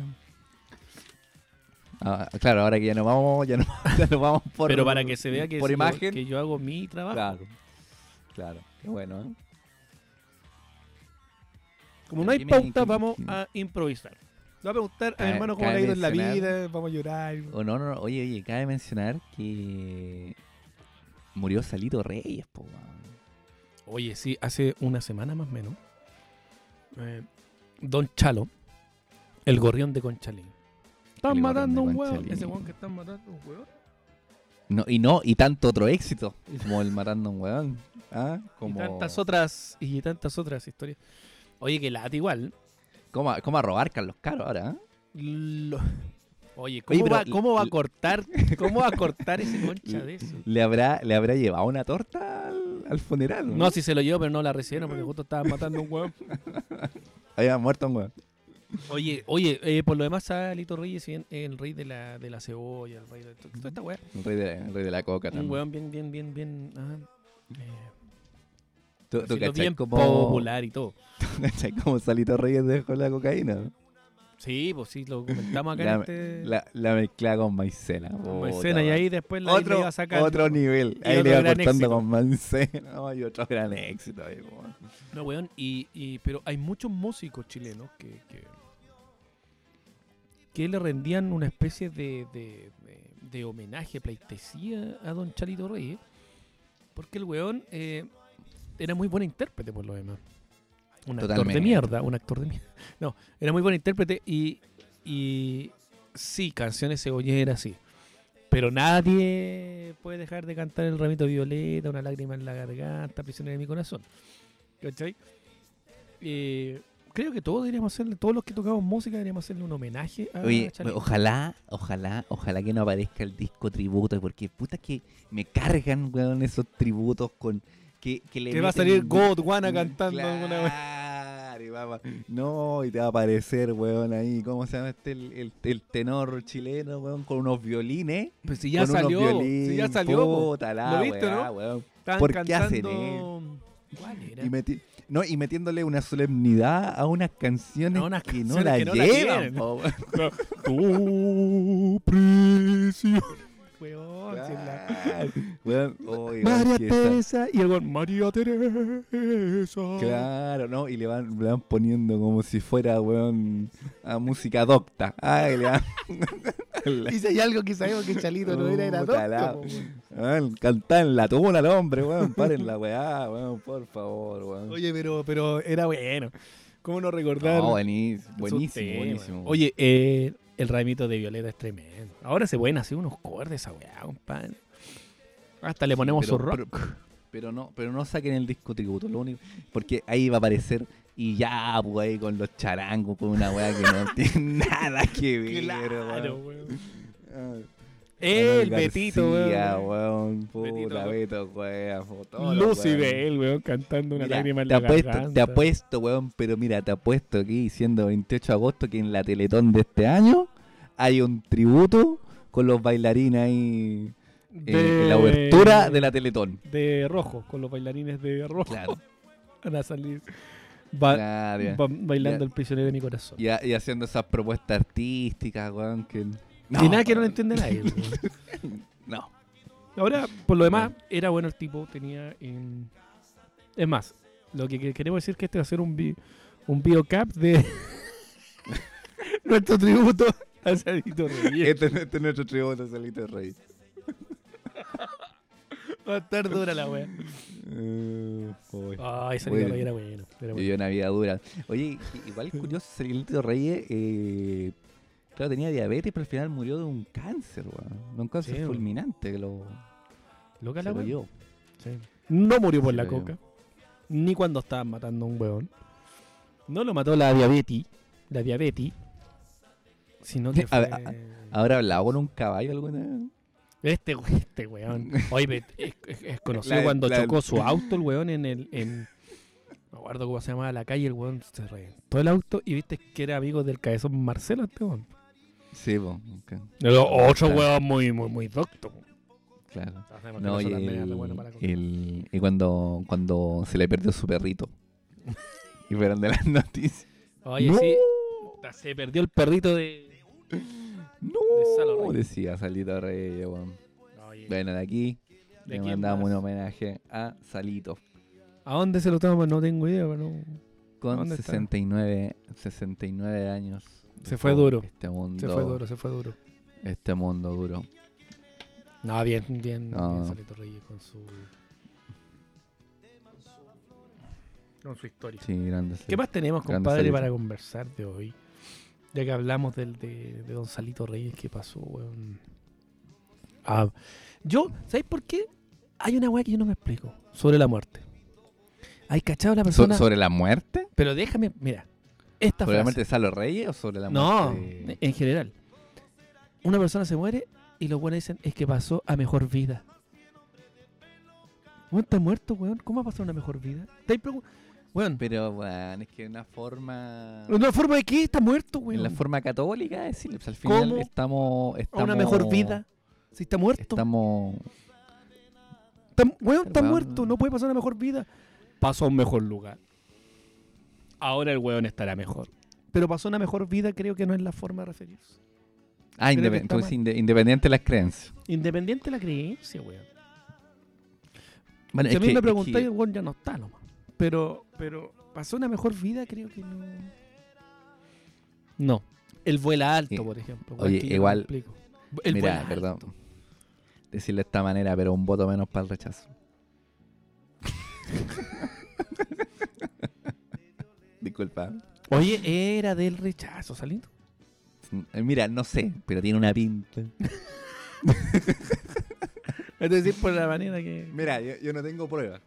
A: Ah, claro, ahora que ya nos vamos, ya nos, ya nos vamos por
B: Pero para que se vea que,
A: por
B: si yo-
A: imagen.
B: que yo hago mi trabajo.
A: Claro, claro. Qué bueno, ¿eh?
B: Como no hay pauta,
A: ¿qué-
B: vamos a improvisar. Le voy a preguntar a mi hermano cómo le ha ido en la vida, vamos a llorar.
A: O no, no, no. Oye, oye, cabe mencionar que murió Salito Reyes, po. weón.
B: Oye, sí, hace una semana más o menos, eh, Don Chalo, el gorrión de Conchalín. Están
A: El
B: matando a un
A: de
B: hueón.
A: Conchalí.
B: Ese hueón que están matando a un hueón.
A: No, y no, y tanto otro éxito, como el matando a un weón. ¿Ah? Como,
B: Y tantas otras, y tantas otras historias. Oye, que lata igual.
A: ¿Cómo, a- cómo a robar Carlos Caro ahora? ¿ah?
B: Lo- Oye, ¿cómo,
A: Oye, pero
B: va,
A: l-
B: ¿cómo va a cortar? ¿Cómo va a cortar ese concha de eso?
A: ¿Le habrá, ¿Le habrá llevado una torta al, al funeral?
B: No, si se lo llevó, pero no la recibieron porque justo estaban matando a un hueón.
A: Había muerto un weón.
B: Oye, oye, eh, por lo demás, Salito Reyes, bien, el rey de la, de la cebolla, el rey de to- toda esta weá.
A: El rey de, el rey de la coca
B: Un
A: también.
B: weón bien, bien, bien, bien. ajá, eh,
A: ¿Tú, tú
B: decirlo
A: cachai
B: bien
A: cómo,
B: popular y todo.
A: cómo Salito Reyes dejó la cocaína?
B: Sí, pues sí, lo comentamos acá
A: La,
B: en este.
A: la, la mezcla con maicena.
B: con Maicena, y ahí después la
A: otro,
B: iba a sacar.
A: otro nivel.
B: Y
A: Ahí
B: otro
A: le iba cortando
B: éxito.
A: con maicena. Y otro gran éxito. ahí.
B: No, weón, y, y, pero hay muchos músicos chilenos que, que, que le rendían una especie de, de, de- de homenaje, pleitesía a don Chalito Reyes, porque el weón eh, era muy buen intérprete por lo demás. Un actor de mierda, un actor de mierda. No, era muy buen intérprete y, y sí, canciones cebolleras, sí. Pero nadie puede dejar de cantar el ramito violeta, una lágrima en la garganta, prisionero de mi corazón. ¿Cachai? Eh, creo que todos deberíamos hacerle, todos los que tocamos música deberíamos hacerle un homenaje a
A: Oye, ojalá, ojalá, ojalá que no aparezca el disco tributo, porque puta que me cargan, weón, esos tributos con que, que le
B: va a salir God Wanna cantando alguna vez.
A: Claro, y va no, y te va a aparecer, weón, ahí, ¿cómo se llama este? El, el- el tenor chileno, weón, con unos violines.
B: Pues si ya
A: con unos
B: salió,
A: violines,
B: si ya salió.
A: puta la
B: ¿Lo viste,
A: weá,
B: no?
A: weón. ¿Por qué hacen
B: cantando- ¿Cuál era?
A: Y, meti- no, y metiéndole una solemnidad a unas canciones,
B: A unas
A: que no
B: canciones
A: la
B: que no la
A: llevan,
B: quieren.
A: weón.
B: Si la-.
A: Weón,
B: María Teresa y el weón, María Teresa.
A: Claro, ¿no? Y le van, le van poniendo como si fuera, weón, a música docta. Ay, le van...
B: Y si hay algo que sabemos que Chalito no era, era po, weón.
A: Cantar en la tuna al hombre, weón. Paren la weá, weón, por favor, weón.
B: Oye, pero, pero era bueno. ¿Cómo no recordar?
A: No, buenísimo, buenísimo, buenísimo.
B: Oye, eh, el ramito de Violeta es tremendo. Ahora se pueden hacer unos covers de esa weá, compadre. Hasta le ponemos
A: pero,
B: su rock.
A: Pero, pero no, pero no saquen el disco tributo, lo único, porque ahí va a aparecer y ya, pues ahí con los charangos, con una weá que no tiene nada que ver,
B: Claro,
A: weón.
B: El Betito, weón.
A: Puta, Beto, weón.
B: Lucy de él, weón, cantando una
A: Mira,
B: lágrima en
A: te
B: la
A: apuesto,
B: garganta.
A: te apuesto, weón, pero mira, te apuesto aquí, siendo 28 de agosto, que en la Teletón de este año hay un tributo con los bailarines ahí eh, en la obertura de la Teletón.
B: De rojo, con los bailarines de rojo.
A: Claro,
B: Van a salir ba-
A: claro, ya.
B: ba- bailando
A: Ya.
B: el prisionero de mi corazón.
A: Y haciendo esas propuestas artísticas, weón, que...
B: y nada que no lo entiende nadie.
A: No.
B: Ahora, por lo demás, era bueno el tipo, tenía... en- Es más, lo que que queremos decir es que este va a ser un, bi- un biocap de nuestro tributo a Salito Reyes.
A: Este, este es nuestro tributo, Salito Rey.
B: Va a estar dura la wea.
A: Eh.
B: Ay, Salito. Reyes era bueno. era bueno.
A: Vivió una vida dura. Oye, igual curioso, Salito Reyes, eh, claro, tenía diabetes, pero al final murió de un cáncer, weón. De un cáncer
B: Sí,
A: fulminante que lo,
B: Loca
A: se
B: la
A: lo
B: wea.
A: llevó.
B: Sí. No murió por
A: Se
B: la
A: llevó.
B: coca. Ni cuando estaban matando a un weón. No lo mató la diabetes. La diabetes. Sino que
A: A
B: fue...
A: ¿Habrá hablado con un caballo alguna vez?
B: Este, este weón. Oye, es, es- es conocido
A: La-
B: cuando
A: la-
B: chocó su auto el weón en el... En, no me acuerdo cómo se llamaba la calle. El weón se reventó el auto y viste que era amigo del cabezón Marcelo este weón.
A: Sí, po, ok,
B: Pero otro
A: Claro.
B: weón muy, muy, muy docto.
A: claro. No, y, el-
B: bueno
A: el- y cuando, cuando se le perdió su perrito. y fueron de las noticias.
B: Oye,
A: No.
B: sí. Se perdió el perrito de... Salo
A: No,
B: Reyes.
A: decía Salito Reyes, weón. Bueno, de aquí
B: ¿de
A: le mandamos
B: más?
A: un homenaje a Salito.
B: ¿A dónde se lo toma? No tengo idea, pero.
A: Con
B: ¿Dónde está?
A: 69, 69 años.
B: Se fue duro.
A: Este mundo,
B: Se fue duro, se fue duro.
A: Este mundo duro.
B: No, bien, bien,
A: No.
B: bien Salito Reyes con su. Con su historia.
A: Sí, grande.
B: ¿Qué más tenemos, compadre, para conversar de hoy? Ya que hablamos del, de, de Don Salito Reyes, ¿qué pasó, weón? Ah, yo, ¿sabéis por qué? Hay una weá que yo no me explico sobre la muerte. Hay cachado la
A: So-
B: persona.
A: ¿Sobre la muerte?
B: Pero déjame, mira. Esta
A: ¿Sobre la muerte de Salo Reyes o sobre la
B: No,
A: muerte? de-
B: en general. Una persona se muere y los buenos dicen es que pasó a mejor vida. Weón, está muerto, weón. ¿Cómo ha pasado una mejor vida? ¿Estáis pregun- Weón,
A: Pero, bueno, es que una forma...
B: ¿una forma de qué? Está muerto, weón.
A: En la forma católica de decirle, pues al final
B: ¿Cómo?
A: estamos,
B: a
A: estamos...
B: una mejor vida. Si está muerto.
A: Estamos...
B: Está- weón, está
A: Weón.
B: muerto. No puede pasar a una mejor vida. Pasó a un mejor lugar. Ahora el weón estará mejor. Pero pasó una mejor vida, creo que no es la forma de referirse.
A: Ah, independ- inde- independiente de las creencias.
B: Independiente de la creencia, weón.
A: Bueno,
B: si
A: es
B: a mí
A: que-
B: me preguntáis,
A: que-
B: el weón ya no está nomás. Pero, pero, ¿pasó una mejor vida? Creo que no. No. El vuela alto,
A: Sí.
B: por ejemplo.
A: Oye, igual-.
B: El
A: Mira,
B: vuela
A: perdón.
B: alto.
A: Decirlo de esta manera, pero un voto menos para el rechazo. Disculpa.
B: Oye, era del rechazo, Salito.
A: Eh, Mira, no sé, pero tiene una pinta.
B: Es decir, por la manera que.
A: Mira, yo, yo no tengo pruebas.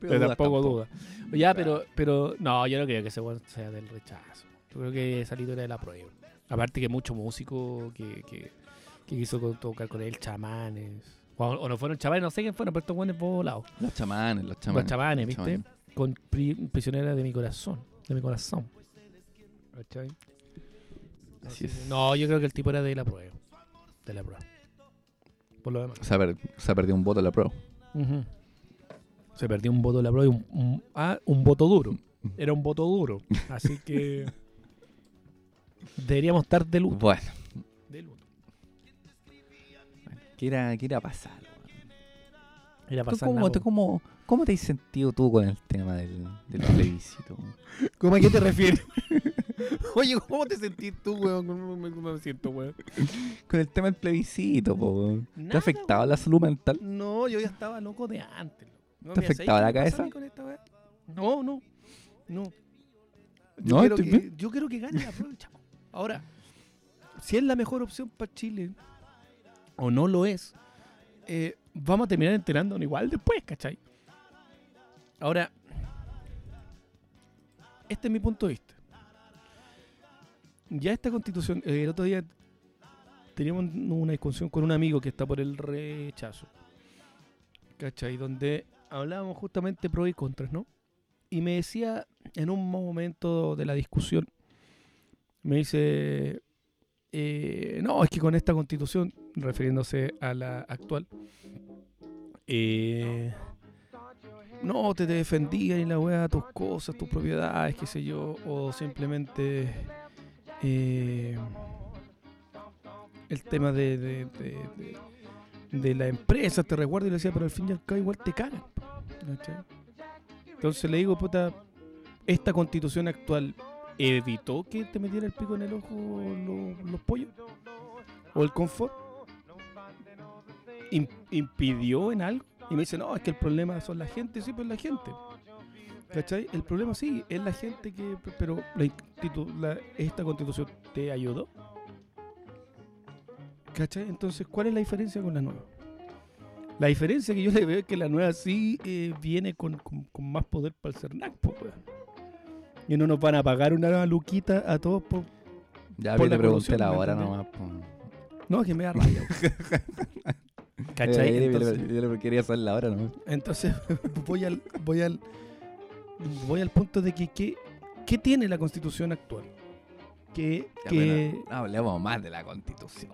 B: Pero tampoco duda. Ya, pero, pero no, yo no creo que ese sea del rechazo. Yo creo que esa era de la prueba. Aparte que muchos músicos que, que, que quiso tocar con él, chamanes. O, o no fueron chamanes, no sé quién fueron, pero estos buenos volados.
A: Los chamanes, los chamanes.
B: Los chamanes,
A: los
B: ¿viste?
A: chamanes.
B: Con pri- prisionera de mi corazón. De mi corazón. ¿Cachai?
A: Así es.
B: No, yo creo que el tipo era de la prueba. De la prueba. Por lo demás.
A: Se ha, per- se ha perdido un voto en la pro.
B: Ujú. Se perdió un voto de la prueba y un, un- ah, un voto duro. Era un voto duro. Así que deberíamos estar de luto.
A: Bueno,
B: De luto.
A: ¿qué irá, qué irá a pasar? weón?
B: Era
A: ¿Tú
B: pasar
A: cómo,
B: nada,
A: te,
B: po.
A: cómo, ¿Cómo te has sentido tú con el tema del, del plebiscito? weón?
B: ¿Cómo a qué te refieres? Oye, ¿cómo te sentís tú, weón? ¿Cómo me, cómo me siento, weón?
A: Con el tema del plebiscito, po, weón. ¿Te ha afectado la salud mental?
B: No, yo ya estaba loco de antes. No,
A: ¿Te
B: mira,
A: afectaba
B: ¿sabes
A: la cabeza?
B: con esta? No, no. No. Yo,
A: No,
B: quiero
A: estoy
B: que,
A: bien.
B: yo quiero que gane la prueba, chamo. Ahora, si es la mejor opción para Chile o no lo es, eh, vamos a terminar enterándonos igual después, ¿cachai? Ahora, este es mi punto de vista. Ya esta constitución, eh, el otro día teníamos una discusión con un amigo que está por el rechazo. ¿Cachai? Donde hablábamos justamente pro y contras, ¿no? Y me decía en un momento de la discusión, me dice, eh, no, es que con esta constitución, refiriéndose a la actual, eh, te, te defendían y la weá, tus cosas, tus propiedades, qué sé yo, o simplemente eh, el tema de, de, de- la empresa, te recuerdo y le decía, pero al fin y al cabo igual te cagan. Entonces le digo, puta, esta constitución actual evitó que te metiera el pico en el ojo lo- los pollos o el confort. Im- impidió en algo. Y me dice, no, es que el problema son la gente, sí, pues la gente. ¿Cachai? El problema sí, es la gente que. Pero la la- esta constitución te ayudó. ¿Cachai? Entonces, ¿cuál es la diferencia con la nueva? La diferencia que yo le veo es que la nueva sí eh, viene con, con- con más poder para el CERNAC, po, weón. Y no nos van a pagar una luquita a todos por...
A: Ya
B: Por la
A: pregunté la
B: ¿me
A: hora nomás. po.
B: No, que me da rabia. ¿Cachai?
A: Eh, yo
B: Entonces-
A: yo le quería saber la hora nomás.
B: Entonces voy al voy al voy al punto de que qué, qué tiene la Constitución actual. Que,
A: Ya,
B: que
A: no hablemos más de la constitución.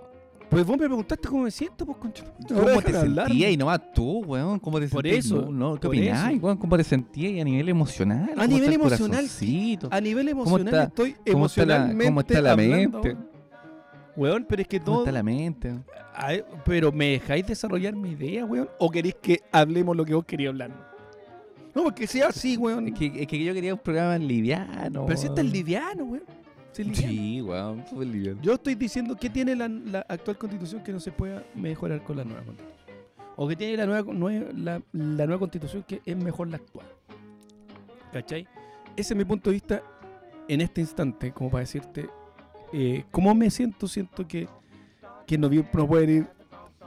B: pues vos me preguntaste cómo me siento, pues concha.
A: ¿Cómo te sentías y nomás tú, weón? ¿Cómo te
B: Por
A: sentías?
B: eso,
A: No, no, ¿Qué opinás, weón? ¿Cómo te sentías a nivel emocional?
B: A
A: ¿Cómo
B: nivel emocional? A nivel
A: ¿Cómo
B: emocional estoy
A: ¿Cómo está la,
B: emocionalmente
A: cómo está la
B: hablando,
A: mente?
B: Weón, pero es que
A: ¿Cómo
B: todo
A: está la mente?
B: Ay, pero me dejáis desarrollar mi idea, weón, o queréis que hablemos lo que vos querías hablar. No, porque sea así, weón.
A: Es que, es que yo quería un programa liviano.
B: pero si este es
A: weón.
B: liviano, weón. Si es.
A: Sí, weón, súper liviano.
B: Yo estoy diciendo que tiene la, la actual constitución que no se pueda mejorar con la nueva constitución. O que tiene la nueva, nue- la, la nueva constitución que es mejor la actual. ¿Cachai? Ese es mi punto de vista en este instante, como para decirte eh, cómo me siento. Siento que, que no, no puede ir.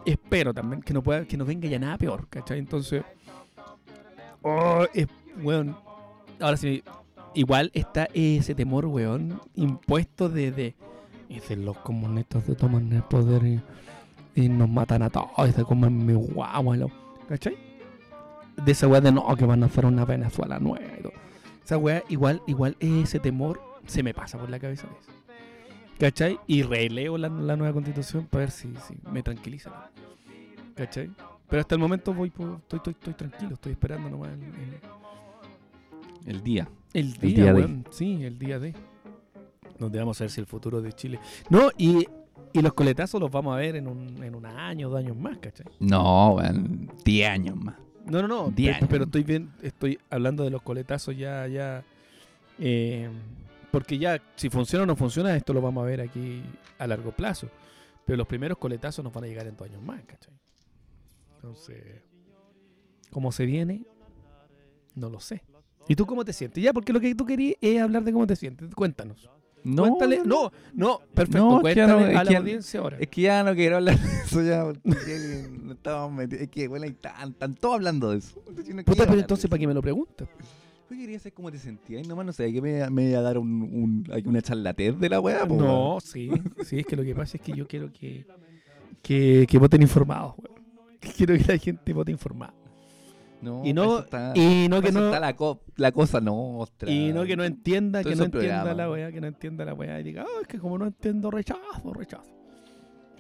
B: Espero también que no pueda, que no venga ya nada peor, ¿cachai? Entonces, oh, weón. Ahora sí, igual está ese temor, weón, impuesto de, de los comunistas se toman el poder y, y nos matan a todos y se comen mi guagua, ¿cachai? De esa weá de no, que van a hacer una Venezuela nueva. Esa weá, igual, igual ese temor se me pasa por la cabeza a veces. ¿Cachai? Y releo la, la nueva constitución para ver si, si me tranquiliza. ¿Cachai? Pero hasta el momento voy por- estoy, estoy, estoy tranquilo, estoy esperando nomás el, el-
A: El día.
B: el día,
A: día de.
B: Sí, el día de. Donde vamos a ver si el futuro de Chile. No, y, y los coletazos los vamos a ver en un, en un año, dos años más, ¿cachai?
A: No, weón, 10 años más.
B: No, no, no.
A: Diez
B: pe-
A: años.
B: Pero estoy bien, estoy hablando de los coletazos ya, ya. eh, porque ya, si funciona o no funciona, esto lo vamos a ver aquí a largo plazo. Pero los primeros coletazos nos van a llegar en dos años más, ¿cachai? Entonces, ¿cómo se viene? No lo sé. ¿Y tú cómo te sientes? Ya, porque lo que tú querías es hablar de cómo te sientes. Cuéntanos.
A: No,
B: Cuéntale.
A: no,
B: No, no, perfecto.
A: No, es que ya
B: cuéntale
A: no-
B: a la audiencia ahora.
A: Es que ya no quiero hablar de eso ya, porque no estamos metidos. Es que, bueno, están, están todos hablando de eso.
B: Puta, pero entonces. ¿para qué me lo preguntas?
A: Yo quería saber cómo te sentías y nomás no sé, que me, me iba a dar un, un, una charlatez de la weá, po,
B: No, sí. Sí, es que lo que pasa es que yo quiero que, que, que voten informados, weón. Quiero que la gente vote informada.
A: No,
B: Y no,
A: está,
B: y no que no,
A: está la, co- la cosa nostra.
B: y no que no entienda, que no entienda la weá, que no entienda la weá y diga, ah, es que como no entiendo, rechazo, rechazo.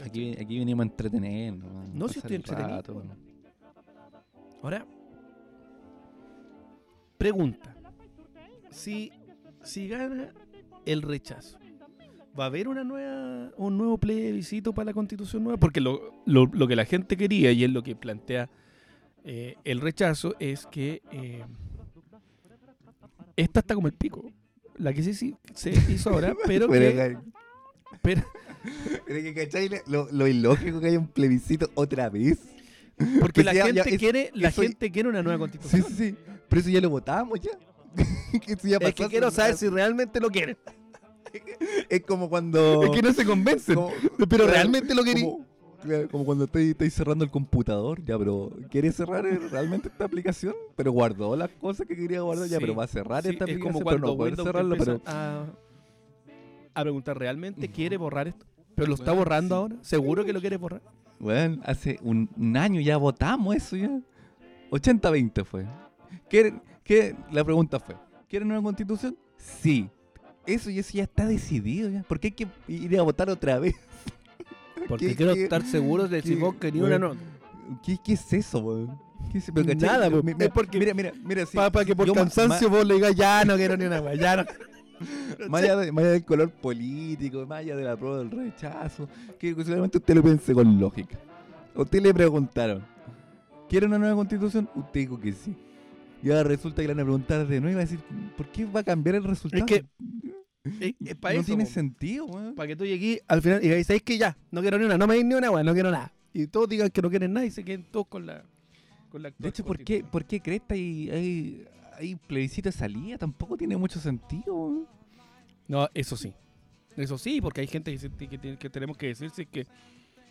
A: Aquí, aquí venimos a entretenernos.
B: No, si
A: pasar
B: estoy entretenido. Ahora, pregunta. Si, si gana el rechazo, ¿va a haber una nueva, un nuevo plebiscito para la constitución nueva? Porque lo, lo- lo que la gente quería y es lo que plantea eh, el rechazo es que eh, esta está como el pico. La que sí, sí se hizo ahora, pero
A: Pero,
B: que... pero-
A: pero que, ¿cachai? Lo, lo ilógico que haya un plebiscito otra vez.
B: porque
A: Pues
B: la
A: ya-
B: gente
A: ya, es-
B: quiere la gente quiere una nueva
A: Sí,
B: constitución.
A: sí, sí. Pero eso ya lo votamos ya. Que eso ya
B: Es que quiero saber si realmente lo quieren.
A: Es como cuando.
B: Es que no se convencen.
A: como-
B: Pero realmente lo quería.
A: Como, cuando estoy, estoy cerrando el computador, ya, pero ¿quieres cerrar realmente esta aplicación? Pero guardó las cosas que quería guardar, ya,
B: Sí,
A: pero va a cerrar
B: Sí,
A: esta
B: es
A: aplicación,
B: como
A: pero
B: cuando
A: no poder
B: Windows te
A: cerrarlo, pero...
B: a, a preguntar, ¿realmente quiere borrar esto? ¿Pero lo está borrando
A: sí.
B: ahora? ¿Seguro que lo quiere borrar?
A: Bueno, hace un, un año ya votamos eso ya. 80-20 fue. ¿Quieren, qué, la pregunta fue, ¿quieren nueva constitución? Sí. Eso, y eso ya está decidido ya. ¿Por qué hay que ir a votar otra vez?
B: Porque
A: ¿Qué-
B: quiero
A: qué-
B: estar seguro de si vos querías una no.
A: ¿Qué, qué es eso, weón? ¿Qué es- pero, ¿cachai?
B: Nada,
A: mira,
B: es porque-
A: Mira, mira, mira. sí,
B: Para que por
A: yo
B: cansancio vos le digas, ya no quiero ni una wea, ya no.
A: Más allá, de- más allá del color político, más allá de la prueba del rechazo, que seguramente usted lo piense con lógica. A usted le preguntaron, ¿quiere una nueva constitución? Usted dijo que sí. Y ahora resulta que le van a preguntar de nuevo y va a decir, ¿por qué va a cambiar el resultado?
B: que Es, es para
A: no
B: eso.
A: tiene
B: po.
A: sentido, weón.
B: Para que tú llegues al final y digas, ¿sabes que ya? No quiero ni una, no me des ni una, wea, no quiero nada. Y todos digan que no quieren nada y se queden todos con la. Con la
A: De hecho, ¿por qué. ¿por qué Cresta hay, hay, hay plebiscito de salida? Tampoco tiene mucho sentido, weón.
B: No, eso sí. Eso sí, porque hay gente que, que, tiene- que tenemos que decirse que.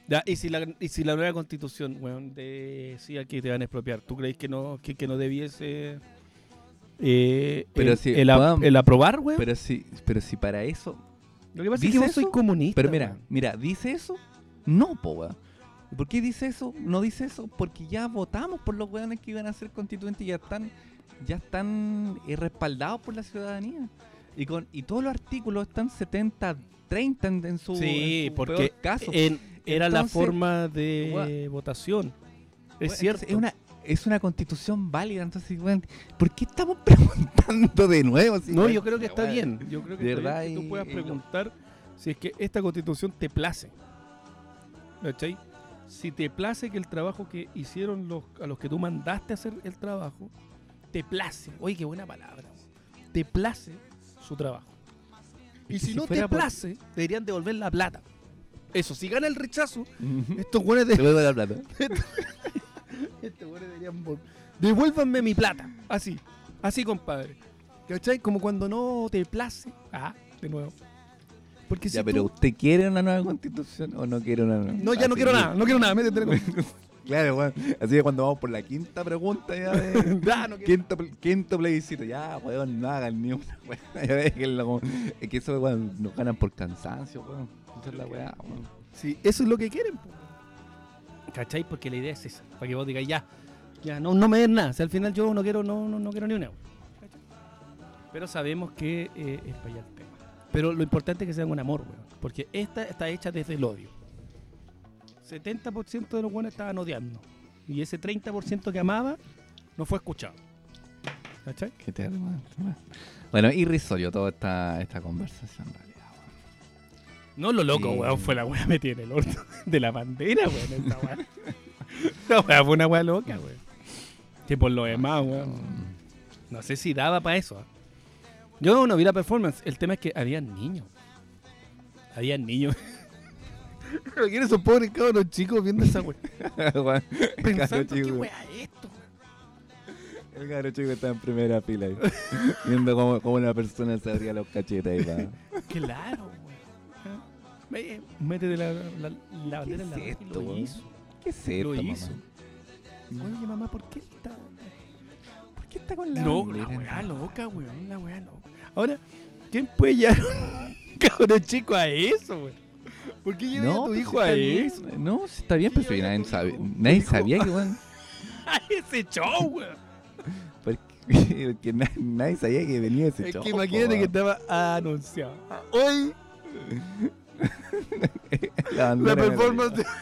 B: Ya, y si la, y si la nueva constitución, weón, decía que te van a expropiar, ¿tú crees que no, que, que no debiese eh,
A: Pero
B: el,
A: si
B: el,
A: podamos-
B: el aprobar, weón?
A: Pero si, pero si para eso
B: Lo que pasa es que
A: ¿dice
B: vos soy comunista.
A: Pero mira,
B: weón.
A: mira, ¿dice eso? No, po, weón. ¿Y ¿Por qué dice eso? No dice eso porque ya votamos por los weones que iban a ser constituyentes y ya están, ya están eh, respaldados por la ciudadanía. Y con y todos los artículos están 70 30 en, en su,
B: Sí,
A: en su
B: porque
A: peor caso.
B: En- era la forma de votación. Es cierto.
A: Es una, es una constitución válida, entonces, weón, ¿por qué estamos preguntando de nuevo? Si,
B: No, yo creo que está bien. Yo creo que
A: de
B: está
A: verdad,
B: bien que tú puedas preguntar si es que esta constitución te place. ¿Cachai? Si te place que el trabajo que hicieron los a los que tú mandaste a hacer el trabajo, te place. Oye, qué buena palabra. Te place su trabajo. Y si,
A: si
B: no te
A: fuera por-
B: place, deberían devolver la plata. Eso, si gana el rechazo, estos buenos de,
A: Te voy a dar plata.
B: Estos güeyes deberían Devuélvanme mi plata. Así. Así, compadre. ¿Cachai? Como cuando no te place. Ah, de nuevo. Porque si
A: Ya,
B: tú-
A: pero ¿usted quiere una nueva constitución o no quiere una nueva?
B: No, ya no
A: Así
B: quiero
A: que-
B: nada. No quiero nada. Métete
A: Claro, weón. Así que cuando vamos por la quinta pregunta ya de...
B: Ya, no
A: quinto, quinto plebiscito. Ya, weón, no hagan ni una, weón. Ya déjenlo, weón. Es que eso, weón, nos ganan por cansancio, weón. Esa es la weá, weón.
B: Sí, eso es lo que quieren. po. ¿Cachai? Porque la idea es esa. Para que vos digas, ya. Ya, no, no me den nada. Si al final yo no quiero, no, no, no quiero ni una. ¿Cachai? Pero sabemos que eh, es para allá el tema. Pero lo importante es que sea con amor, weón. Porque esta está hecha desde el odio. 70% de los buenos estaban odiando. Y ese 30% que amaba no fue escuchado. ¿Cachai?
A: Qué terrible. Bueno, irrisorio toda esta, esta conversación, weón.
B: No lo loco,
A: Sí.
B: weón, fue la weá metida en el orto de la bandera, weón, esa weá. Esa weá fue una weá loca, weón. Que por lo demás, weón. No sé si daba para eso. ¿ah? Yo no vi la performance. El tema es que había niños. Había niños. Pero ¿quiénes son pobres cabros chicos viendo esa weá? Pensando, ¿qué weá es esto?
A: El cabro chico está en primera fila ahí, viendo cómo, cómo una persona se abría los cachetes ahí para
B: Claro, Ah, ve, Métete la, la, la bandera en la
A: es esto,
B: lo hizo.
A: ¿Qué es esto,
B: Lo
A: mamá?
B: hizo. Oye, mamá, ¿por qué está?
A: ¿Por qué está con la
B: No,
A: bandera
B: la weá loca, weón, la weá loca. Ahora, ¿quién puede llevar un cabrón chico a eso, weón? ¿Por qué lleva a tu hijo a
A: está bien.
B: eso?
A: No, está bien, pero nadie, sabe, nadie sabía que, weón,
B: ese show, weón.
A: porque, porque na- nadie sabía que venía ese
B: Es
A: show,
B: que
A: po,
B: imagínate que estaba anunciado. Hoy
A: la,
B: performance de.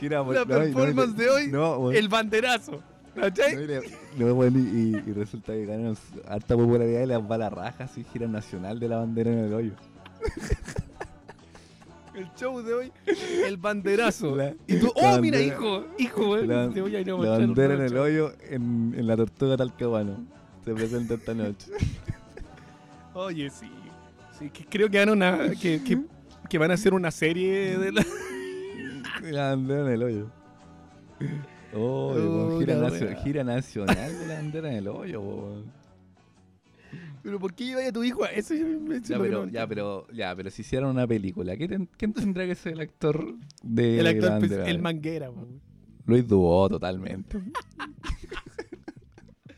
A: Gira
B: la
A: no, no,
B: performance de hoy,
A: No,
B: el banderazo.
A: Y resulta que ganan harta popularidad y les va la raja así, gira nacional de la bandera en el hoyo.
B: El show de hoy, el banderazo.
A: La-
B: Y tú, oh, mira,
A: bandera-
B: hijo, hijo, weón.
A: La,
B: te voy a ir a
A: la bandera en el hoyo en, en la tortuga talcahuano. Se presenta esta noche.
B: Oye, sí. Sí, que creo que van a, una, que, que, que van a hacer una serie de la...
A: La bandera en el hoyo. Oh, gira, nacio- gira nacional de la bandera en el hoyo, weón.
B: Pero ¿por qué lleva a tu hijo a eso? Eso es
A: Ya pero, ya, pero, ya, pero si hicieran una película, ¿qué ten- ¿quién tendrá que ser el actor de
B: El actor, pues, el manguera, po.
A: Luis Dubó, totalmente.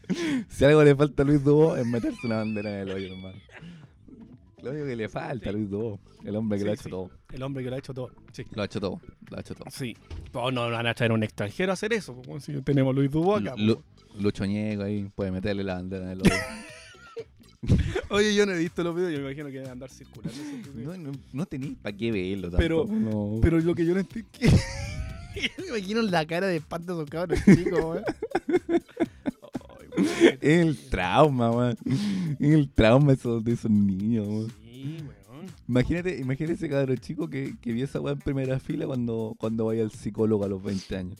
A: si algo le falta a Luis Dubó es meterse una bandera en el hoyo, hermano. Lo único que le falta a Luis Dubó, el hombre que lo ha hecho todo.
B: El hombre que lo ha hecho todo. Sí.
A: Lo ha hecho todo, lo ha hecho todo.
B: Sí. No, no van a traer a un extranjero a hacer eso. como si tenemos Luis Dubo acá.
A: Lu- Lucho Ñeco ahí puede meterle la bandera en el hoyo.
B: Oye, yo no he visto los videos, yo me imagino que deben andar circulando esos videos.
A: no, no, no tenéis para qué verlo
B: Pero-
A: tampoco, no.
B: Pero lo que yo no entiendo es que. me imagino la cara de espanto de esos cabros chicos, weón.
A: El trauma, man. Es el trauma de esos, de esos niños, man.
B: Sí, weón.
A: Imagínate, imagínate ese cabrón chico que, que vio esa weá en primera fila cuando, cuando vaya al psicólogo a los 20 años.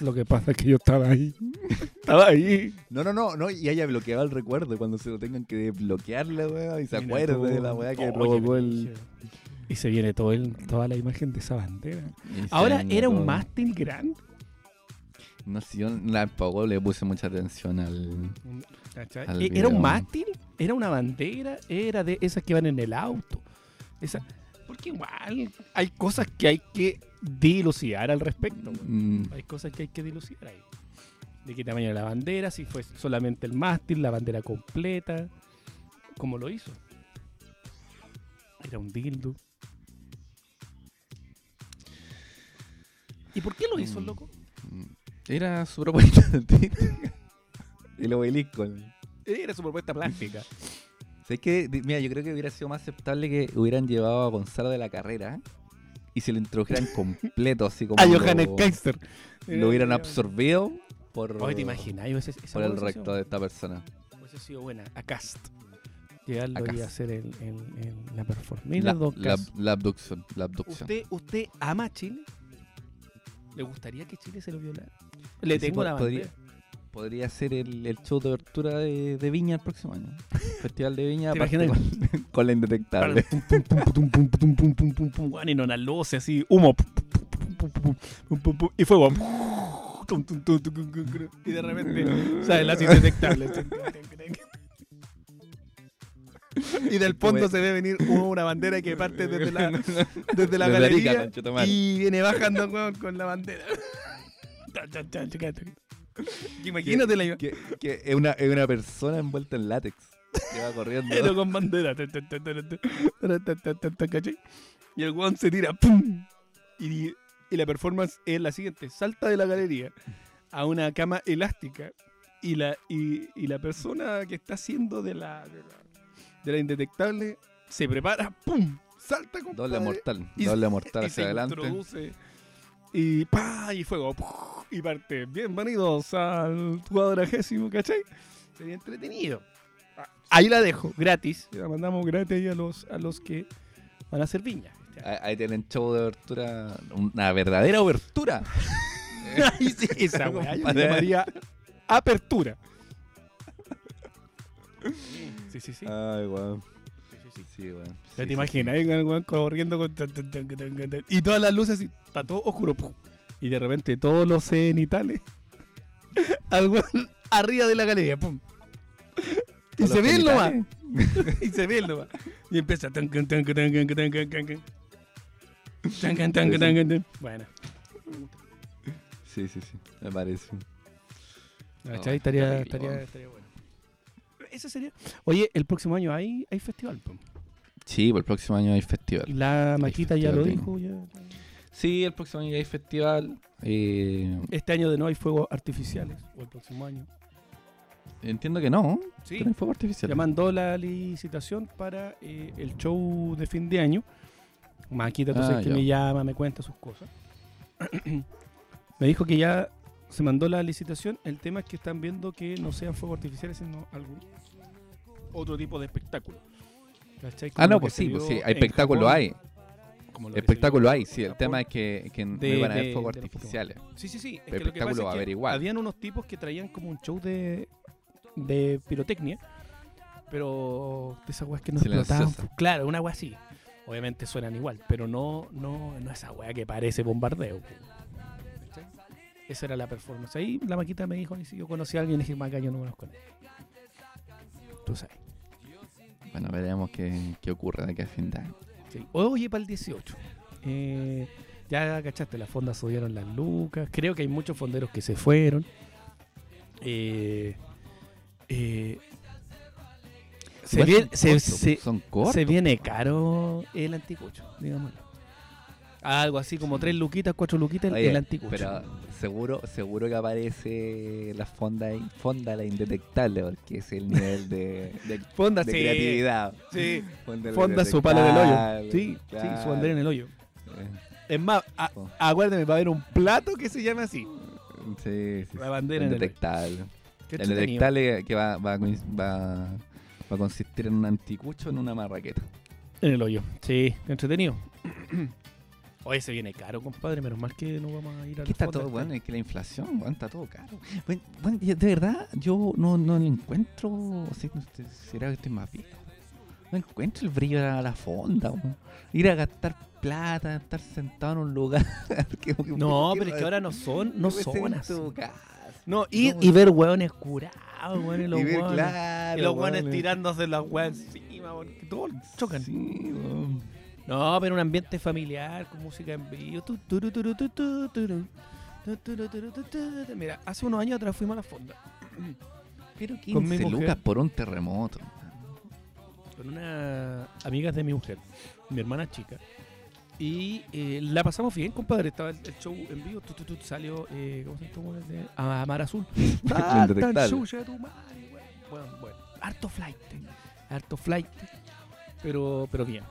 B: Lo que pasa es que yo estaba ahí. estaba ahí.
A: No, no, no, no, y haya bloqueado el recuerdo cuando se lo tengan que desbloquear la weá y se
B: Mira
A: acuerde de la weá que provocó el.
B: Y se viene todo el, toda la imagen de esa bandera. Ahora, ¿era un mástil grande?
A: No sé, yo tampoco le puse mucha atención al.
B: E- ¿Era un mástil? ¿Era una bandera? ¿Era de esas que van en el auto? Esa... Porque igual hay cosas que hay que dilucidar al respecto. weón.
A: Mm,
B: Hay cosas que hay que dilucidar ahí. De qué tamaño era la bandera, si fue solamente el mástil, la bandera completa. ¿Cómo lo hizo? Era un dildo. ¿Y por qué lo hizo,
A: Mm.
B: loco?
A: Era su propuesta. El obelisco.
B: Era su propuesta plástica.
A: ¿Sabes? Di- Mira, yo creo que hubiera sido más aceptable que hubieran llevado a Gonzalo de la carrera y se lo introdujeran completo, así como.
B: A Johannes Kaiser.
A: Lo hubieran absorbido por,
B: Oye, ¿te imaginas? Esa
A: por el recto de esta persona.
B: Hubiese sido buena. A Cast. Llegarlo
A: A
B: y hacer el, el, el- la performance.
A: La, la, la abducción. La abducción.
B: ¿Usted, ¿Usted ama a Chile? ¿Le gustaría que Chile se lo violara? Le tengo la
A: podría, podría ser el, show de apertura de, Viña el próximo año. Festival de Viña con, con, la indetectable.
B: y no las luces así, humo. y fuego. y de repente, ¿sabes? Las indetectables. Y del fondo se ve venir una bandera que parte desde la, desde la galería y viene bajando weón, con la bandera. Imagínate la
A: que, que es, una, es una persona envuelta en látex. Que va corriendo.
B: Pero con bandera. ¿Cachai? Y el weón se tira. ¡Pum! Y, y la performance es la siguiente. Salta de la galería a una cama elástica. Y la, y, y la persona que está haciendo de la, de la, de la indetectable se prepara. ¡Pum! Salta con
A: Doble mortal.
B: Y-
A: doble mortal
B: y
A: hacia
B: se
A: adelante.
B: introduce. Y pa y fuego. ¡puf! Y parte. Bienvenidos al cuadragésimo, ¿cachai? Sería entretenido. Ah, Ahí la dejo, gratis. La mandamos gratis ahí a los, a los que van a hacer viña.
A: Ahí, tienen show de abertura. Una verdadera abertura.
B: Ahí sí, esa weá, yo
A: Compadre.
B: llamaría apertura. Sí, sí, sí.
A: Ay, weón.
B: Sí,
A: weón.
B: Ya te imaginas, weón, corriendo con. Y todas las luces, y está todo oscuro. Y de repente todos los cenitales. Al arriba de la galería. Y se ve nomás. y se ve el nomás. Y empieza. Bueno.
A: Sí, sí, sí. Me parece.
B: ¿Cachai? Estaría, estaría, estaría bueno. Eso sería. Oye, el próximo año hay, hay festival.
A: Sí, pues el próximo año hay festival.
B: La Maquita ya lo dijo. ya.
A: Sí, el próximo año hay festival. Eh,
B: Este año de no hay fuegos artificiales. O el próximo año.
A: entiendo que no.
B: Sí.
A: No hay fuego artificial.
B: Ya mandó la licitación para eh, el show de fin de año. Maquita, tú
A: Ah,
B: que me llama, me cuenta sus cosas. me dijo que ya se mandó la licitación. El tema es que están viendo que no sean fuegos artificiales, sino algún otro tipo de espectáculo.
A: Ah, no, pues
B: se
A: sí, pues sí. Hay espectáculo
B: Japón,
A: hay.
B: como se
A: Espectáculo hay, sí. El
B: Japón.
A: tema es que, que no iban a haber fuegos artificiales.
B: Sí, sí, sí. Es que
A: espectáculo
B: es
A: va a haber igual.
B: Habían unos tipos que traían como un show de, de pirotecnia, pero de esas weas que no explotaban.
A: Silenciosa.
B: Claro, una wea así. Obviamente suenan igual, pero no, no, no esa wea que parece bombardeo. Esa era la performance. Ahí la maquita me dijo, y si yo conocí a alguien, y dije, maca, yo no conozco a nadie. Tú sabes.
A: Bueno, veremos qué, qué ocurre de aquí a fin de año.
B: Sí. Oye, para el 18. eh, ya cachaste, las fondas subieron las lucas. Creo que hay muchos fonderos que se fueron. Eh, eh, se, viene,
A: son
B: se,
A: cortos,
B: se-
A: son cortos.
B: se viene caro el anticucho, digámoslo. Algo así como tres luquitas, cuatro luquitas
A: Oye,
B: el anticucho.
A: Pero seguro, seguro que aparece la fonda, la indetectable, porque es el nivel de, de,
B: fonda,
A: de
B: sí,
A: creatividad.
B: sí.
A: Fonda,
B: su palo en el hoyo. Sí, su bandera en el hoyo.
A: Eh,
B: Es más, a-
A: Oh.
B: acuérdame, va a haber un plato que se llame así.
A: Sí, sí.
B: La bandera en el hoyo.
A: indetectable.
B: Qué
A: El indetectable que va, va, va, va a consistir en un anticucho en una marraqueta.
B: En el hoyo. Sí, entretenido. Oye, se viene caro, compadre. Menos mal que no vamos a ir a la
A: está todo, bueno, es que la inflación, bueno, está todo caro. Bueno, bueno, y de verdad, yo no, no encuentro, o sea, será que estoy más viejo. No encuentro el brillo a la fonda. Ir a gastar plata, estar sentado en un lugar. que-
B: No, pero es que ahora no son, no son así. No,
A: No,
B: y ver hueones curados, weón, y los
A: y ver,
B: hueones.
A: claro,
B: y los hueones tirándose las weas encima, weón, que todos chocan.
A: Sí.
B: No, pero un ambiente familiar, con música en vivo. Mira, hace unos años atrás fuimos a la fonda
A: Pero
B: Con mi
A: 15
B: mujer.
A: lucas por un terremoto.
B: con unas amigas de mi mujer, mi hermana chica. Y eh, la pasamos bien, compadre. Estaba el, el show en vivo. Tu, tu, tu, salió, eh, ¿cómo se llama? este De, a Mar Azul. Ah, tan chucha tu madre. Bueno, bueno. Harto flight. Harto flight. Pero, pero bien.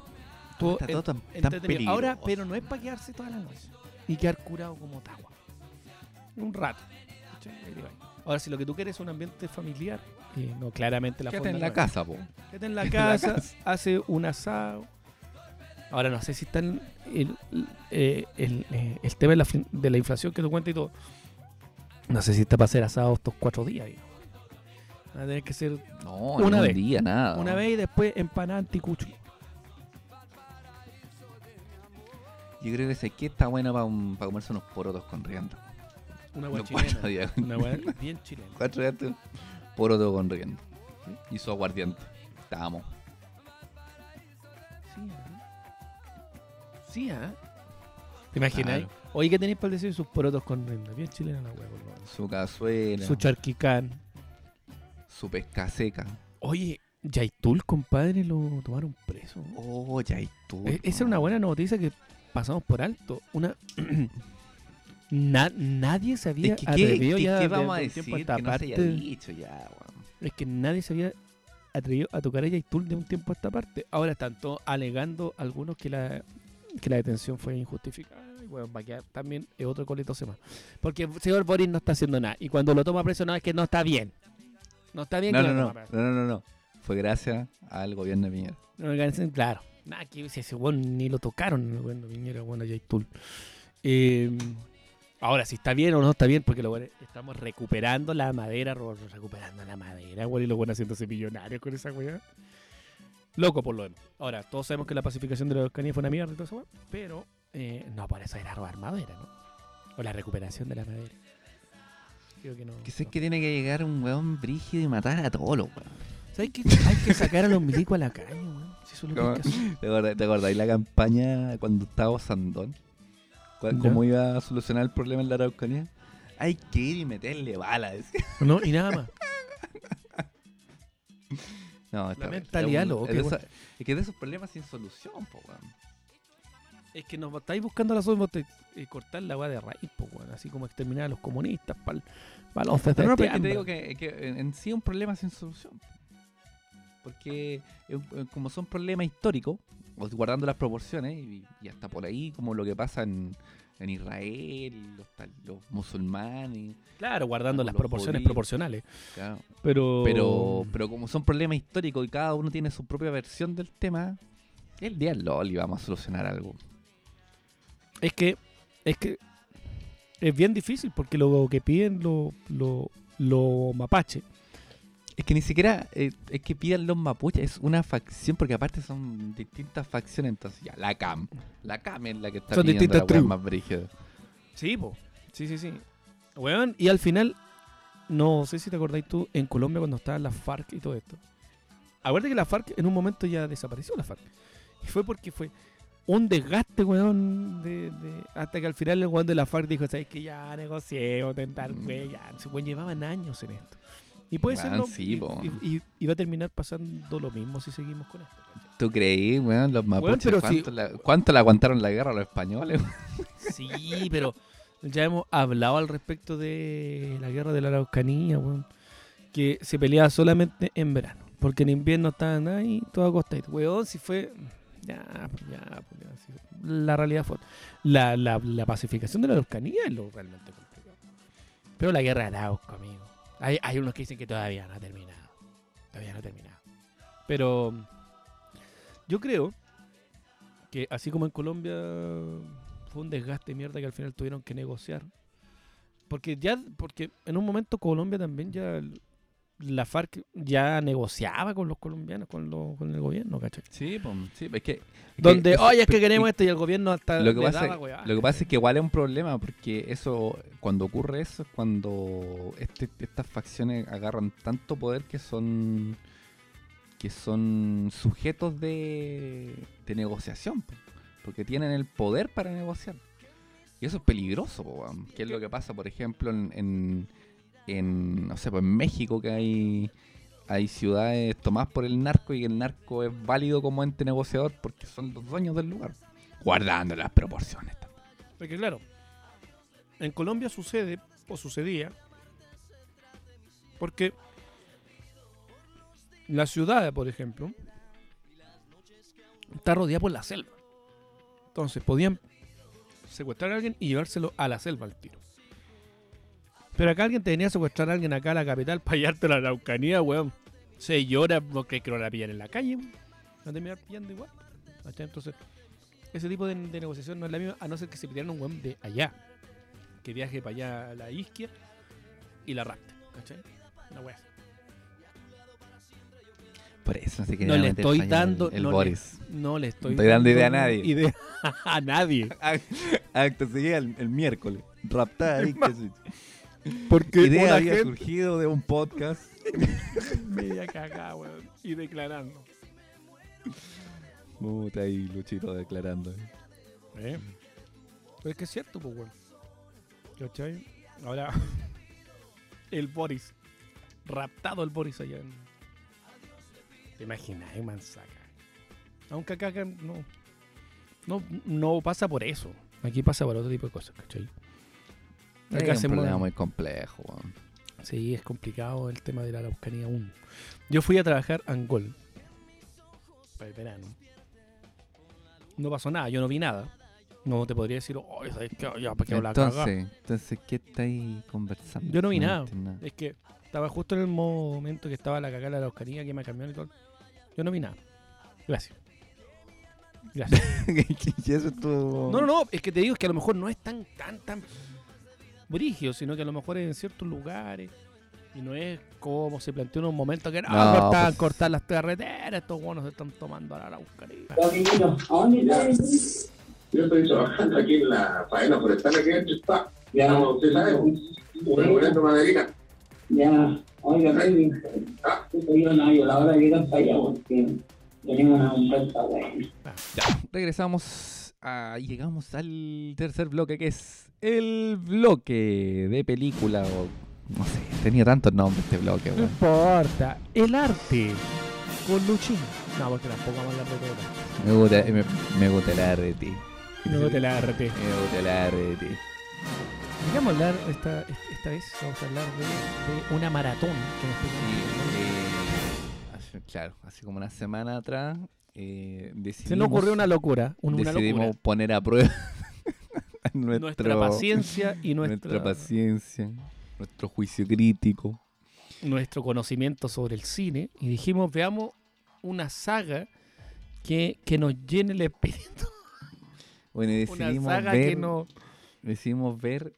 A: Está todo tan, tan
B: entretenido. Ahora, pero no es para quedarse toda la noche y quedar curado como tagua. Un rato. Ahora, si lo que tú quieres es un ambiente familiar, eh, no, claramente la
A: Quédate en la
B: no
A: casa, po.
B: Quédate en la casa, hace un asado. Ahora no sé si está el, el, eh, el, eh, el tema de la, de la inflación que tú cuentas y todo. No sé si está para hacer asado estos cuatro días. viejo. Va a tener que ser
A: No,
B: Una
A: una
B: vez.
A: día, nada.
B: una vez y después empanada anticucho.
A: Yo creo que ese aquí está bueno para comerse unos porotos con rienda.
B: Una hueá chilena.
A: días.
B: Una hueá bien chilena.
A: Cuatro días, tú, poroto con rienda. Y su aguardiente. Estamos.
B: Sí, ¿ah? Sí, ¿ah? ¿Te imaginas?
A: Claro.
B: Oye, ¿qué tenéis para deseo? Sus porotos con renda. Bien chilena la hueá, por menos.
A: Su cazuela.
B: Su charquicán.
A: su pesca seca.
B: Oye, Yaitul, compadre, lo tomaron preso.
A: Oh, ya hay tú.
B: Eh, Esa era una buena noticia que pasamos por alto. Una Na- nadie se había
A: Es que, ¿qué,
B: atrevido
A: qué-
B: ya
A: qué vamos a decir
B: tiempo a
A: que se haya
B: parte.
A: dicho ya, weón?
B: Es que nadie se había atrevido a tocar a Yaitul de un tiempo a esta parte. Ahora están todos alegando algunos que la, que la detención fue injustificada. Y bueno, va a quedar también es otro colito más. Porque el señor Boris no está haciendo nada. Y cuando lo toma preso, no es que no está bien. No está bien
A: No,
B: que
A: no,
B: lo
A: no,
B: toma
A: no, no, no, no. Fue gracias al gobierno de Piñera.
B: No claro. Nada, que ese weón ni lo tocaron, bueno, Piñera, bueno, Yaitul. Eh, ahora, si está bien o no está bien, porque lo estamos recuperando la madera, recuperando la madera, weón, y lo bueno haciéndose millonarios con esa weá. Loco por lo demás. Ahora, todos sabemos que la pacificación de la Araucanía fue una mierda y todo eso, weón, pero pero no por eso ir a robar madera, ¿no? O la recuperación de la madera. Creo que no.
A: Que sé
B: no.
A: que tiene que llegar un weón brígido y matar a todos los weón.
B: ¿Sabes qué? Hay que sacar a los milicos a la calle, weón. Eso es lo que.
A: ¿Te acordás la campaña cuando estaba Sandón? ¿Cómo iba a solucionar el problema en la Araucanía? Hay que ir y meterle bala. decía.
B: No, y nada más.
A: No, está bien.
B: mentalidad loca,
A: es, esa- es que de esos problemas sin solución, po, weón.
B: Es que nos estáis buscando la solución de cortar la weá de raíz, po, weón. Así como exterminar a los comunistas para los
A: Pero no, pero te digo que, que en, en sí es un problema sin solución. Porque un- eh, como son problemas históricos, guardando las proporciones, y, y hasta por ahí, como lo que pasa en, en Israel, los, tal- los musulmanes,
B: Claro, guardando las proporciones
A: judíos.
B: proporcionales.
A: claro.
B: Pero.
A: Pero, pero como son problemas históricos y cada uno tiene su propia versión del tema, el día del LOL y vamos a solucionar algo.
B: Es que. Es que. Es bien difícil porque lo que piden los lo, lo mapache.
A: Es que ni siquiera eh, es que pidan los mapuches, es una facción, porque aparte son distintas facciones, entonces ya, la CAM. La CAM es la que está
B: Son
A: pidiendo
B: distintas
A: la weá más brígida.
B: Sí, po. Sí, sí, sí. Weón, y al final. No sé si te acordáis tú en Colombia cuando estaban las FARC y todo esto. Acuérdate que la FARC en un momento ya desapareció la FARC. Y fue porque fue un desgaste, weón, de, de- hasta que al final el weón de la FARC dijo, ¿sabes que Ya negocié, tentar,
A: Mm.
B: güey, ya. Se weón, llevaban años en esto. Y puede ser lo-
A: sí,
B: y, va a terminar pasando lo mismo si seguimos con esto. ¿cachai?
A: ¿Tú creí, weón? Los mapuches, ¿cuánto,
B: si-
A: la, cuánto le aguantaron la guerra a los españoles?
B: Sí, pero ya hemos hablado al respecto de la guerra de la Araucanía, weón. Que se peleaba solamente en verano. Porque en invierno estaban ahí todo acostadito. Weón, si fue. Ya, pues, ya, pues, ya. La realidad fue. La, la, la pacificación de la Araucanía es lo realmente complicado. Pero la guerra de Arauco, amigo. Hay, unos que dicen que todavía no ha terminado. Todavía no ha terminado. Pero. Yo creo que así como en Colombia fue un desgaste de mierda que al final tuvieron que negociar. Porque ya, porque en un momento Colombia también ya la FARC ya negociaba con los colombianos, con, lo- con el gobierno, ¿cachai?
A: Sí, pues, sí, es que... es que
B: Donde,
A: eso-
B: oye, es que
A: y-
B: queremos esto y el gobierno hasta
A: lo que, pasa,
B: daba,
A: lo que pasa es que igual es un problema porque eso cuando ocurre eso es cuando este- estas facciones agarran tanto poder que son que son sujetos de, de negociación po, porque tienen el poder para negociar y eso es peligroso po, que es lo que pasa por ejemplo en, en, en, no sé pues en México que hay hay ciudades tomadas por el narco y el narco es válido como ente negociador porque son los dueños del lugar guardando las proporciones.
B: Porque claro, en Colombia sucede, o sucedía, porque la ciudad, por ejemplo, está rodeada por la selva. Entonces podían secuestrar a alguien y llevárselo a la selva al tiro. Pero acá alguien te venía a secuestrar a alguien acá a la capital para llevarte a la Araucanía, weón. Se llora porque que no la pillan en la calle, weón. A terminar pillando igual. Entonces, ese tipo de, de negociación no es la misma, a no ser que se pidieran un weón de allá. Que viaje para allá a la isquia y la rapte. ¿Cachai? Una wea así.
A: Por eso no se quería
B: No le estoy dando-
A: El,
B: no le-
A: Boris.
B: No le estoy,
A: No estoy dando idea a nadie.
B: idea a nadie.
A: Acto el, el miércoles. Raptada que
B: Porque
A: idea
B: una
A: había
B: gente
A: surgido de un podcast.
B: media cagada, weón. Y declarando.
A: Puta ahí, Luchito declarando.
B: ¿Eh? Pero es que es cierto, pues, weón. ¿Cachai? Ahora, el Boris. Raptado el Boris allá en. ¿Te imaginas, eh, mansaca? Aunque acá, acá no, no. No pasa por eso. Aquí pasa por otro tipo de cosas, ¿cachai?
A: Es un problema
B: mueve-
A: muy complejo.
B: Sí, es complicado el tema de la Araucanía aún. Yo fui a trabajar a Angol. Para el verano. No pasó nada, yo no vi nada. No te podría decir, oh, ¿sabes qué? Ya, ¿para qué la cagá?
A: Entonces, entonces, ¿qué estáis conversando?
B: Yo no vi nada. Es que estaba justo en el momento que estaba la cagada de la Araucanía, que me cambió y todo. Yo no vi nada. Gracias. Gracias.
A: y eso estuvo...
B: No, no, no, es que te digo que a lo mejor no es tan, tan, tan brígido, sino que a lo mejor es en ciertos lugares. Y no es como se planteó en un momento que no,
A: No,
B: cortaban,
A: pues-
B: cortar las carreteras, estos buenos se están tomando a la Araucanía.
F: Yo estoy trabajando aquí en la faena forestal aquí dentro está. Ya, usted sabe, un recuperando maderita. Ya, oiga, baby, justo yo no hallo la hora de llegar para allá porque tenemos una oferta buena.
A: Ya, regresamos a, y llegamos al tercer bloque que es el bloque de película o no sé, tenía tantos nombres este bloque,
B: No
A: weón.
B: importa. El arte con Luchín. No, porque tampoco vamos a hablar de todo.
A: Me gusta, me, me gusta el arte.
B: No el arte.
A: Me gusta el arte.
B: Vamos a hablar esta, esta vez, vamos a hablar de, de una maratón que nos
A: Sí, eh, claro, hace como una semana atrás eh, decidimos,
B: Se nos ocurrió una locura, un- una
A: decidimos
B: locura.
A: poner a prueba nuestro-
B: Nuestra paciencia y nuestra,
A: nuestra paciencia, nuestro juicio crítico.
B: nuestro conocimiento sobre el cine y dijimos, veamos una saga que, que nos llene el espíritu.
A: Bueno, y
B: Una
A: decidimos
B: saga
A: ver,
B: que no...
A: decidimos ver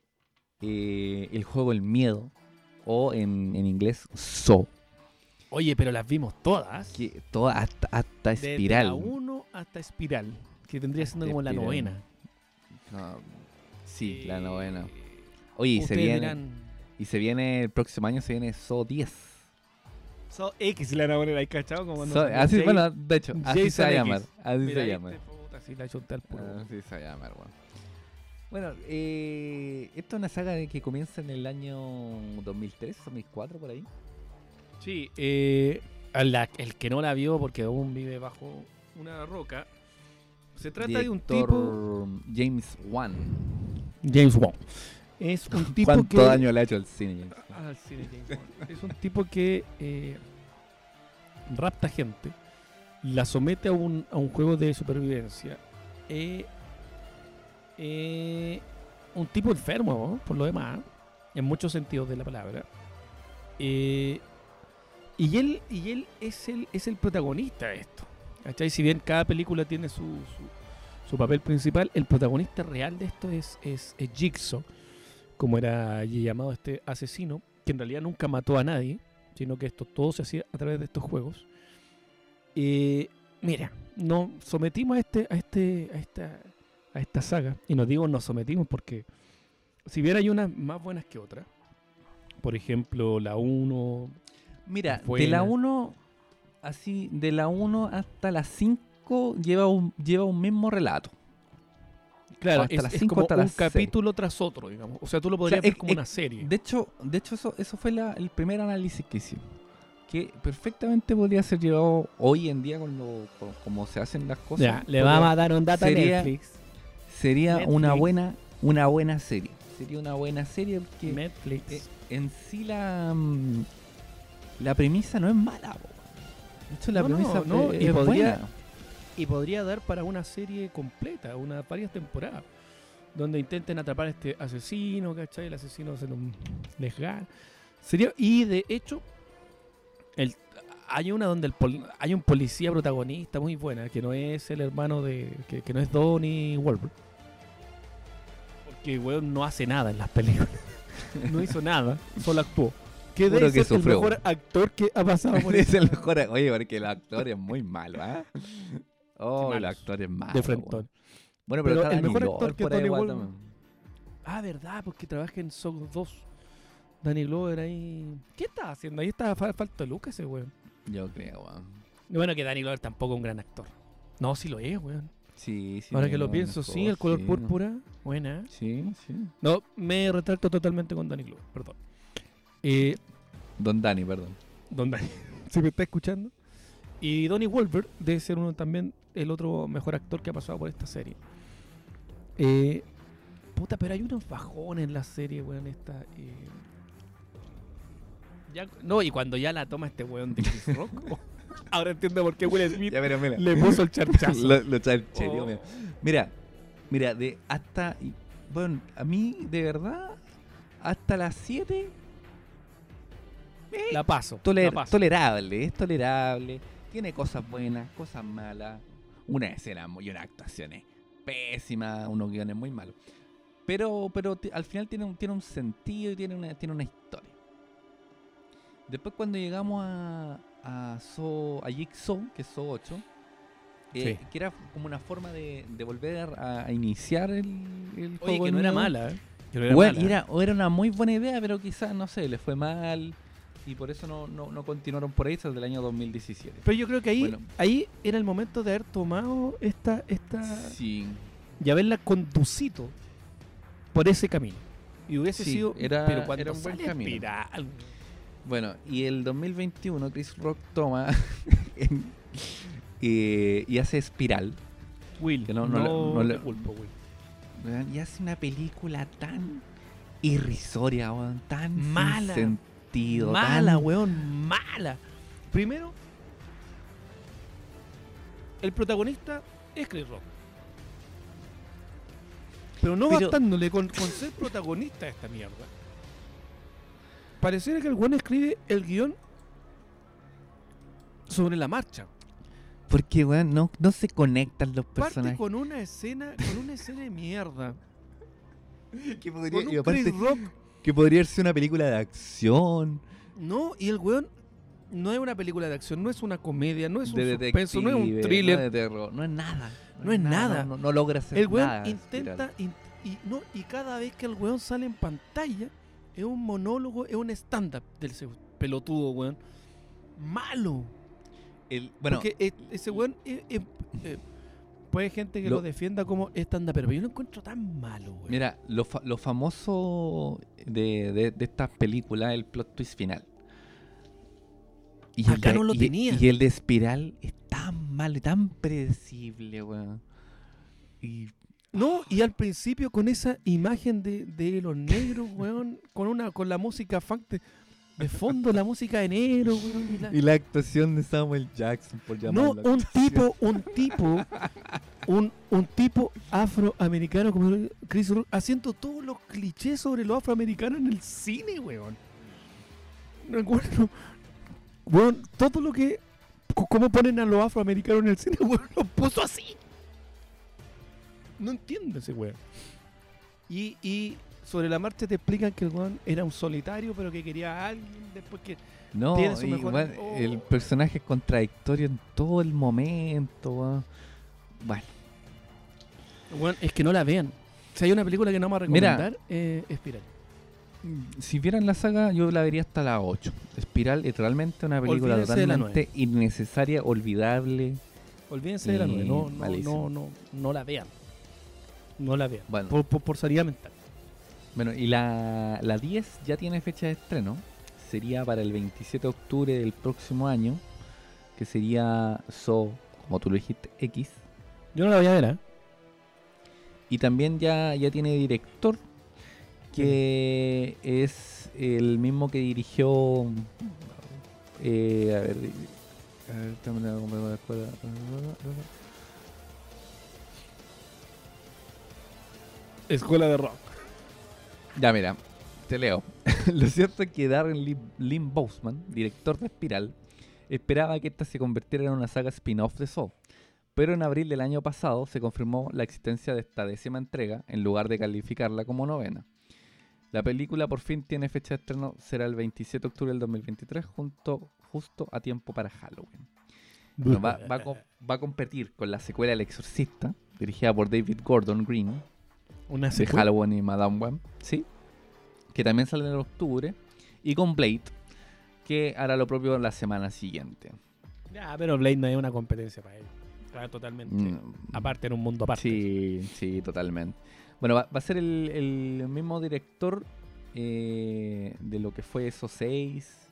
A: eh, el juego El Miedo, o en, en inglés So,
B: Oye, pero las vimos todas.
A: que toda hasta, hasta
B: Desde
A: espiral.
B: la 1 hasta Espiral, que vendría siendo como la novena.
A: No, sí, la
B: Eh,
A: novena. Oye, y se viene
B: dirán,
A: y se viene el próximo año se viene So 10.
B: So X la novena, ¿hay cachado? Como
A: So- así, bueno, de hecho, así se va a llamar. Así
B: Mira,
A: se llama.
B: puta, sí, la chunté al puro.
A: Así se va a llamar, weón. Bueno, eh, esta es una saga que comienza en el año 2003, 2004, por ahí.
B: Sí, eh, a la- el que no la vio porque aún vive bajo una roca. Se trata de un tipo.
A: James Wan.
B: James Wan. Es un tipo
A: ¿Cuánto
B: que.
A: daño le ha hecho al cine? James?
B: Ah, sí, James Wan. Es un tipo que eh, rapta gente, la somete a un, a un juego de supervivencia. Eh, eh, un tipo enfermo, ¿no? por lo demás, en muchos sentidos de la palabra. Eh, y él, y él es, el, es el protagonista de esto. ¿Cachai? Si bien cada película tiene su, su, su papel principal, el protagonista real de esto es, es, es Jigsaw, como era allí llamado este asesino, que en realidad nunca mató a nadie, sino que esto todo se hacía a través de estos juegos. Eh, mira, nos sometimos a este, a este, a esta, a esta saga, y nos digo nos sometimos porque si bien hay unas más buenas que otras, por ejemplo la 1,
A: Mira, de
B: Buena.
A: la 1, así, de la 1 hasta la 5 lleva un, lleva un mismo relato.
B: claro,
A: hasta
B: es,
A: las
B: es
A: cinco,
B: como
A: hasta
B: un
A: las seis.
B: capítulo tras otro, digamos. O sea, tú lo podrías
A: sea,
B: ver
A: es-
B: como una serie.
A: De hecho, de hecho eso, eso fue la- el primer análisis que hicimos. Que perfectamente podría ser llevado hoy en día con lo, con- como se hacen las cosas.
B: ya, le vamos a dar un dato
A: sería-
B: a Netflix.
A: Sería
B: Netflix.
A: una buena, una buena serie. Sería una buena serie porque
B: Netflix.
A: eh, en sí la, mm, la premisa no es mala. po. De hecho, la
B: No, no,
A: premisa
B: no,
A: es,
B: y
A: es
B: podría-
A: buena.
B: y podría dar para una serie completa, unas varias temporadas, donde intenten atrapar a este asesino, ¿cachai? El asesino se lo les gana. Sería, y de hecho, el, hay una donde el pol- hay un policía protagonista muy buena, que no es el hermano de. que, que no es Donnie Wahlberg. Porque weón no hace nada en las películas. no hizo nada, solo actuó. Que
A: Puro
B: de
A: que
B: ser el mejor actor que ha pasado por
A: es el mejor. Oye, porque el actor es muy malo, ¿ah? Oh,
B: Qué
A: el actor es malo.
B: de frentón.
A: Bueno, pero,
B: Pero
A: está
B: el mejor
A: Glover
B: actor que Tony
A: también.
B: Ah, verdad, porque trabaja en Soul 2. Danny Glover ahí. ¿Qué estaba haciendo? Ahí estaba fa- falta Lucas ese weón.
A: Yo creo, weón.
B: Y Bueno, que Danny Glover tampoco es un gran actor. No, sí lo es, weón.
A: Sí, sí.
B: Ahora que lo pienso, sí, el color
A: sí, no.
B: púrpura. Buena.
A: Sí, sí.
B: No, me retracto totalmente con Danny Glover, perdón. Eh,
A: Don Dani, perdón.
B: Don Danny, si me está escuchando. Y Donnie Wahlberg debe ser uno también el otro mejor actor que ha pasado por esta serie. Eh, puta, pero hay unos bajones en la serie, weón, esta. eh. Ya- no, y cuando ya la toma este weón de Chris Rock. oh, ahora entiendo por qué Will Smith
A: Ya, pero mira.
B: le puso el charchazo.
A: lo, lo charchereó,
B: Oh.
A: mira. Mira, mira, de hasta. y- Bueno, a mí, de verdad, hasta las 7.
B: La paso.
A: toler-
B: la paso.
A: tolerable, es tolerable. Tiene cosas buenas, cosas malas. Una escena y una actuación es pésima, unos guiones muy malos. Pero, pero al final tiene un, tiene un sentido y tiene una, tiene una historia. Después cuando llegamos a, a, So, a Jigsaw, que es So 8, eh,
B: Sí.
A: que era como una forma de, de volver a, a iniciar el, el
B: Oye,
A: juego
B: que no era mala, ¿eh? Que no era
A: Bueno,
B: mala.
A: era, o era una muy buena idea, pero quizás, no sé, le fue mal. Y por eso no, no, no continuaron por ahí hasta el año 2017.
B: Pero yo creo que ahí,
A: Bueno.
B: ahí era el momento de haber tomado esta, esta
A: Sí,
B: y haberla conducido por ese camino. Y hubiese
A: Sí,
B: sido.
A: era-
B: pero cuando
A: era un buen camino.
B: Espiral,
A: bueno, y el 2021 Chris Rock toma en- eh, y hace Espiral.
B: Will,
A: Que no-
B: no,
A: no le- no le-
B: culpo, Will.
A: Y hace una película tan irrisoria, tan sin
B: Mala.
A: sentido.
B: Mala,
A: tan-
B: weón, mala. Primero, el protagonista es Chris Rock. Pero no
A: Pero-
B: bastándole con, con ser protagonista de esta mierda. Pareciera que el weón escribe el guion sobre la marcha.
A: Porque, weón, no, no se conectan los
B: Parte
A: personajes.
B: con una escena, con una escena de mierda.
A: Que
B: Con
A: podría, y
B: un
A: aparte,
B: Chris Rock
A: que podría ser una película de acción.
B: No, y el weón no es una película de acción, no es una comedia, no es un
A: de
B: suspenso, no es un thriller.
A: No de terror, no es nada.
B: No es nada.
A: No, no logra hacer
B: el weón
A: nada.
B: intenta in- y no y cada vez que el weón sale en pantalla es un monólogo, es un stand-up del pelotudo, weón. Malo.
A: El, bueno,
B: Porque e- ese weón es- es- eh, puede gente que lo,
A: Lo-
B: defienda como stand-up, pero yo lo encuentro tan malo, weón.
A: mira, lo, fa- lo famoso de, de, de estas películas es el plot twist final. Y el
B: Acá
A: de-
B: no lo
A: y-
B: tenía.
A: Y el de Espiral es tan malo y tan predecible, weón. Y
B: No, y al principio con esa imagen de, de los negros, weón, con una con la música funk de, fondo, la música de negro, weón. y la-
A: Y la actuación de Samuel Jackson, por
B: No,
A: llamarlo.
B: un tipo, un tipo, un, un tipo afroamericano como Chris Rock haciendo todos los clichés sobre los afroamericanos en el cine, weón. No recuerdo. Weón, todo lo que. ¿Cómo ponen a los afroamericanos en el cine, weón? Lo puso así. No entiendo ese weón. Y, y sobre la marcha te explican que el weón era un solitario, pero que quería a alguien después que.
A: No,
B: tiene su
A: y,
B: mejor- Oh.
A: el personaje es contradictorio en todo el momento, weón. Bueno,
B: es que no la vean. Si hay una película que no vamos a
A: Mira.
B: recomendar, eh, Espiral.
A: si vieran la saga, yo la vería hasta la 8. Espiral es realmente una película
B: Olvídense
A: totalmente innecesaria, olvidable.
B: Olvídense de la
A: Y
B: 9. No, no, no, no, no la vean. No la vean.
A: Bueno.
B: Por, por, por sanidad mental.
A: Bueno, y la, la 10 ya tiene fecha de estreno. Sería para el 27 de octubre del próximo año. Que sería So, como tú lo dijiste, X.
B: Yo no la voy a ver, ¿eh?
A: Y también ya, ya tiene director, que es el mismo que dirigió. eh, a ver. A ver, la- la escuela.
B: Escuela de rock.
A: Ya, mira, te leo. Lo cierto es que Darren Lynn Bousman, director de Espiral, esperaba que esta se convirtiera en una saga spin-off de Saw. Pero en abril del año pasado se confirmó la existencia de esta décima entrega en lugar de calificarla como novena. La película por fin tiene fecha de estreno, será el 27 de octubre del 2023, junto, justo a tiempo para Halloween. Va, a va a competir con la secuela El Exorcista, dirigida por David Gordon Green,
B: Una
A: de. Halloween y Madame Web, ¿sí? Que también sale en octubre. Y con Blade, que hará lo propio la semana siguiente.
B: Ya, pero Blade no es una competencia para él. Está totalmente
A: Mm,
B: aparte en un mundo aparte.
A: Sí, sí, totalmente. Bueno, va, va a ser el, el mismo director eh, de lo que fue esos seis.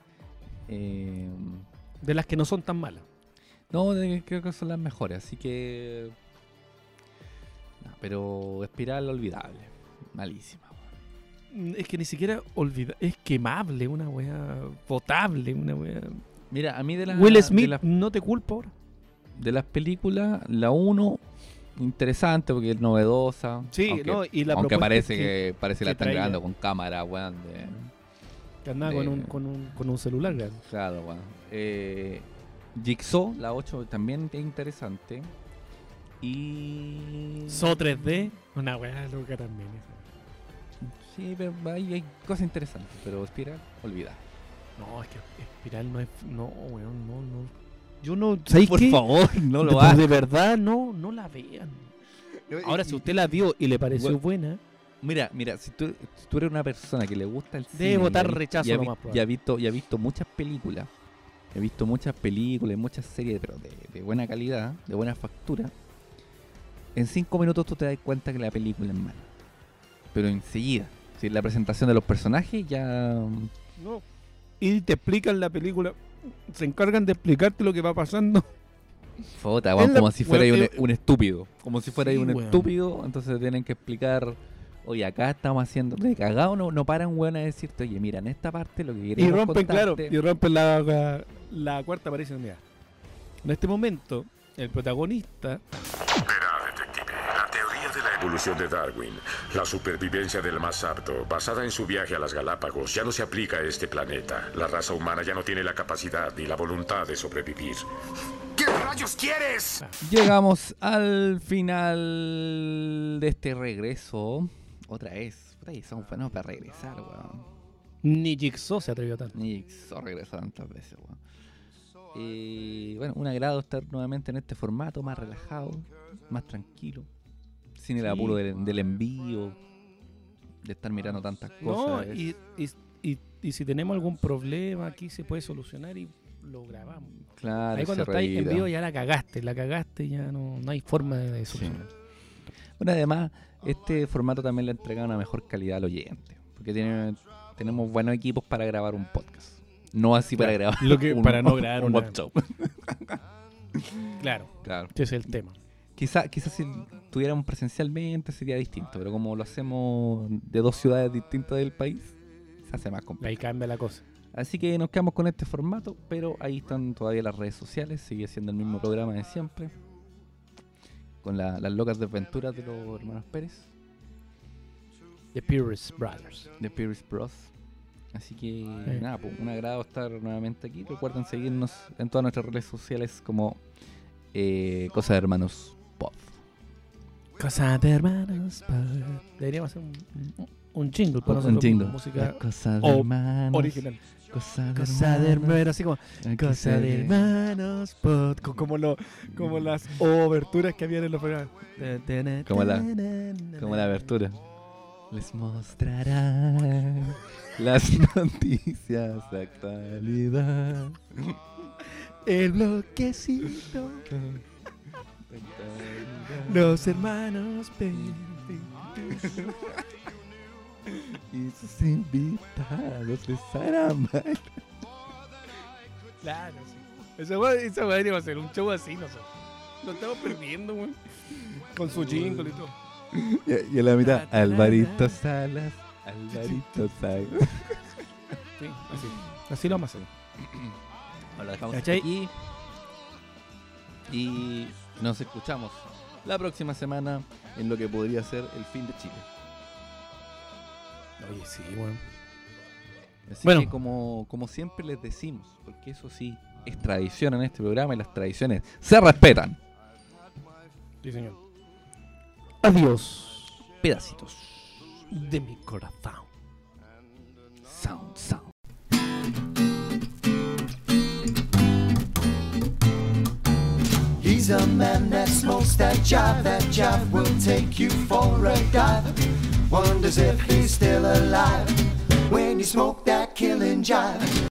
A: eh,
B: De las que no son tan malas.
A: no, de- creo que son las mejores, así que. No, pero Espiral olvidable. Malísima.
B: Mm, Es que ni siquiera olvida. Es quemable, una wea potable, una wea.
A: Mira, a mí de las.
B: Will Smith, no te culpo ahora.
A: de las películas, la 1 interesante porque es novedosa.
B: Sí,
A: aunque,
B: no, y la
A: aunque parece que, parece que la están grabando con cámara, weón.
B: Que andaba con,
A: de-
B: un, con, un, con un celular, weón.
A: claro, weón. Eh, Jigsaw, la 8, también es interesante. Y.
B: So 3D, una wea loca también. esa.
A: Sí, pero hay, hay cosas interesantes, pero Espiral, olvida.
B: No, es que Espiral no es. No, weón, no, no. Yo no. ¿Sabéis
A: Por
B: qué?
A: favor, no lo
B: de,
A: hagas.
B: de verdad, no, no la vean. Ahora, si usted la vio y le pareció
A: Bueno.
B: buena,
A: Mira, mira, si tú, si tú eres una persona que le gusta el cine.
B: Debe
A: y
B: votar rechazo
A: y ha
B: lo
A: vi-
B: más
A: Y
B: probable.
A: ha visto, y ha visto muchas películas. He visto muchas películas, muchas series, pero de, de buena calidad, de buena factura. En cinco minutos tú te das cuenta que la película es mala. Pero enseguida. Si la presentación de los personajes ya.
B: No. Y te explican la película. Se encargan de explicarte lo que va pasando.
A: Fota,
B: la-
A: como si fuera un,
B: eh,
A: un estúpido. Como si fuera
B: Sí,
A: un
B: weón.
A: estúpido, entonces tienen que explicar. Oye, acá estamos haciendo. De cagado no, no paran, weón, a decirte, oye, mira, en esta parte lo que
B: Y
A: queremos
B: rompen, claro. Y rompen la, la, la cuarta pared. Mira. En este momento, el protagonista.
G: Evolución de Darwin, la supervivencia del más apto, basada en su viaje a las Galápagos, ya no se aplica a este planeta. La raza humana ya no tiene la capacidad ni la voluntad de sobrevivir. ¿Qué rayos quieres?
A: Llegamos al final de este regreso. Otra vez. Puta, y somos buenos para regresar, weón.
B: Ni Jigsaw se atrevió tanto.
A: Ni Ixo regresó tantas veces, weón. Y bueno, un agrado estar nuevamente en este formato, más relajado, más tranquilo. Sin el
B: Sí.
A: apuro del, del envío, de estar mirando tantas
B: No,
A: cosas.
B: y, y, y, y si tenemos algún problema aquí se puede solucionar y lo grabamos.
A: claro,
B: Ahí cuando estáis en vivo ya la cagaste, la cagaste ya no, no hay forma de,
A: Sí.
B: solucionar.
A: Bueno, además, este formato también le entrega una mejor calidad al oyente. Porque tiene, tenemos buenos equipos para grabar un podcast. No así para
B: Claro,
A: grabar
B: lo que-
A: un,
B: para no grabar
A: un web show.
B: Claro,
A: Claro.
B: ese es el tema.
A: Quizá, quizás si tuviéramos presencialmente sería distinto, pero como lo hacemos de dos ciudades distintas del país, se hace más complicado.
B: Ahí cambia la cosa.
A: Así que nos quedamos con este formato, pero ahí están todavía las redes sociales, sigue siendo el mismo programa de siempre, con la- las locas desventuras de los hermanos Pérez,
B: The Purest Brothers.
A: de Pierce Bros. Así que
B: Sí.
A: nada, pues, un agrado estar nuevamente aquí. Recuerden seguirnos en todas nuestras redes sociales como eh, Cosa de Hermanos.
B: Cosa de hermanos. Deberíamos hacer un, un, jingle para
A: Un jingle.
B: música
A: Cosa de hermanos.
B: original.
A: Cosa de
B: Cosa de
A: hermanos.
B: así como Cosa de hermanos, pod- co- como, lo, como las oberturas que habían en los programas.
A: Como la- Como la abertura. Les mostrará las noticias de actualidad.
B: El bloquecito, los hermanos.
A: Y sus invitados les harán.
B: Claro, sí. Esa weá esa weá debería ser un show así, nosotros. Lo estamos perdiendo, weón. Con su jingle y todo.
A: Y, y en la mitad, Alvarito Salas, Alvarito Salas.
B: Sí, así. Así lo vamos a hacer.
A: Ahora dejamos
B: ¿Cachai?
A: aquí. Y nos escuchamos la próxima semana en lo que podría ser el fin de Chile.
B: Oye, sí, weón.
A: Así
B: Bueno.
A: que como, como siempre les decimos, porque eso sí es tradición en este programa y las tradiciones se respetan.
B: Sí, señor. Adiós
A: Pedacitos.
B: de mi corazón.
A: Sound, sound.
C: He's a man that smokes that jive. That jive will take you for a dive. Wonders if he's still alive when you smoke that killing jive.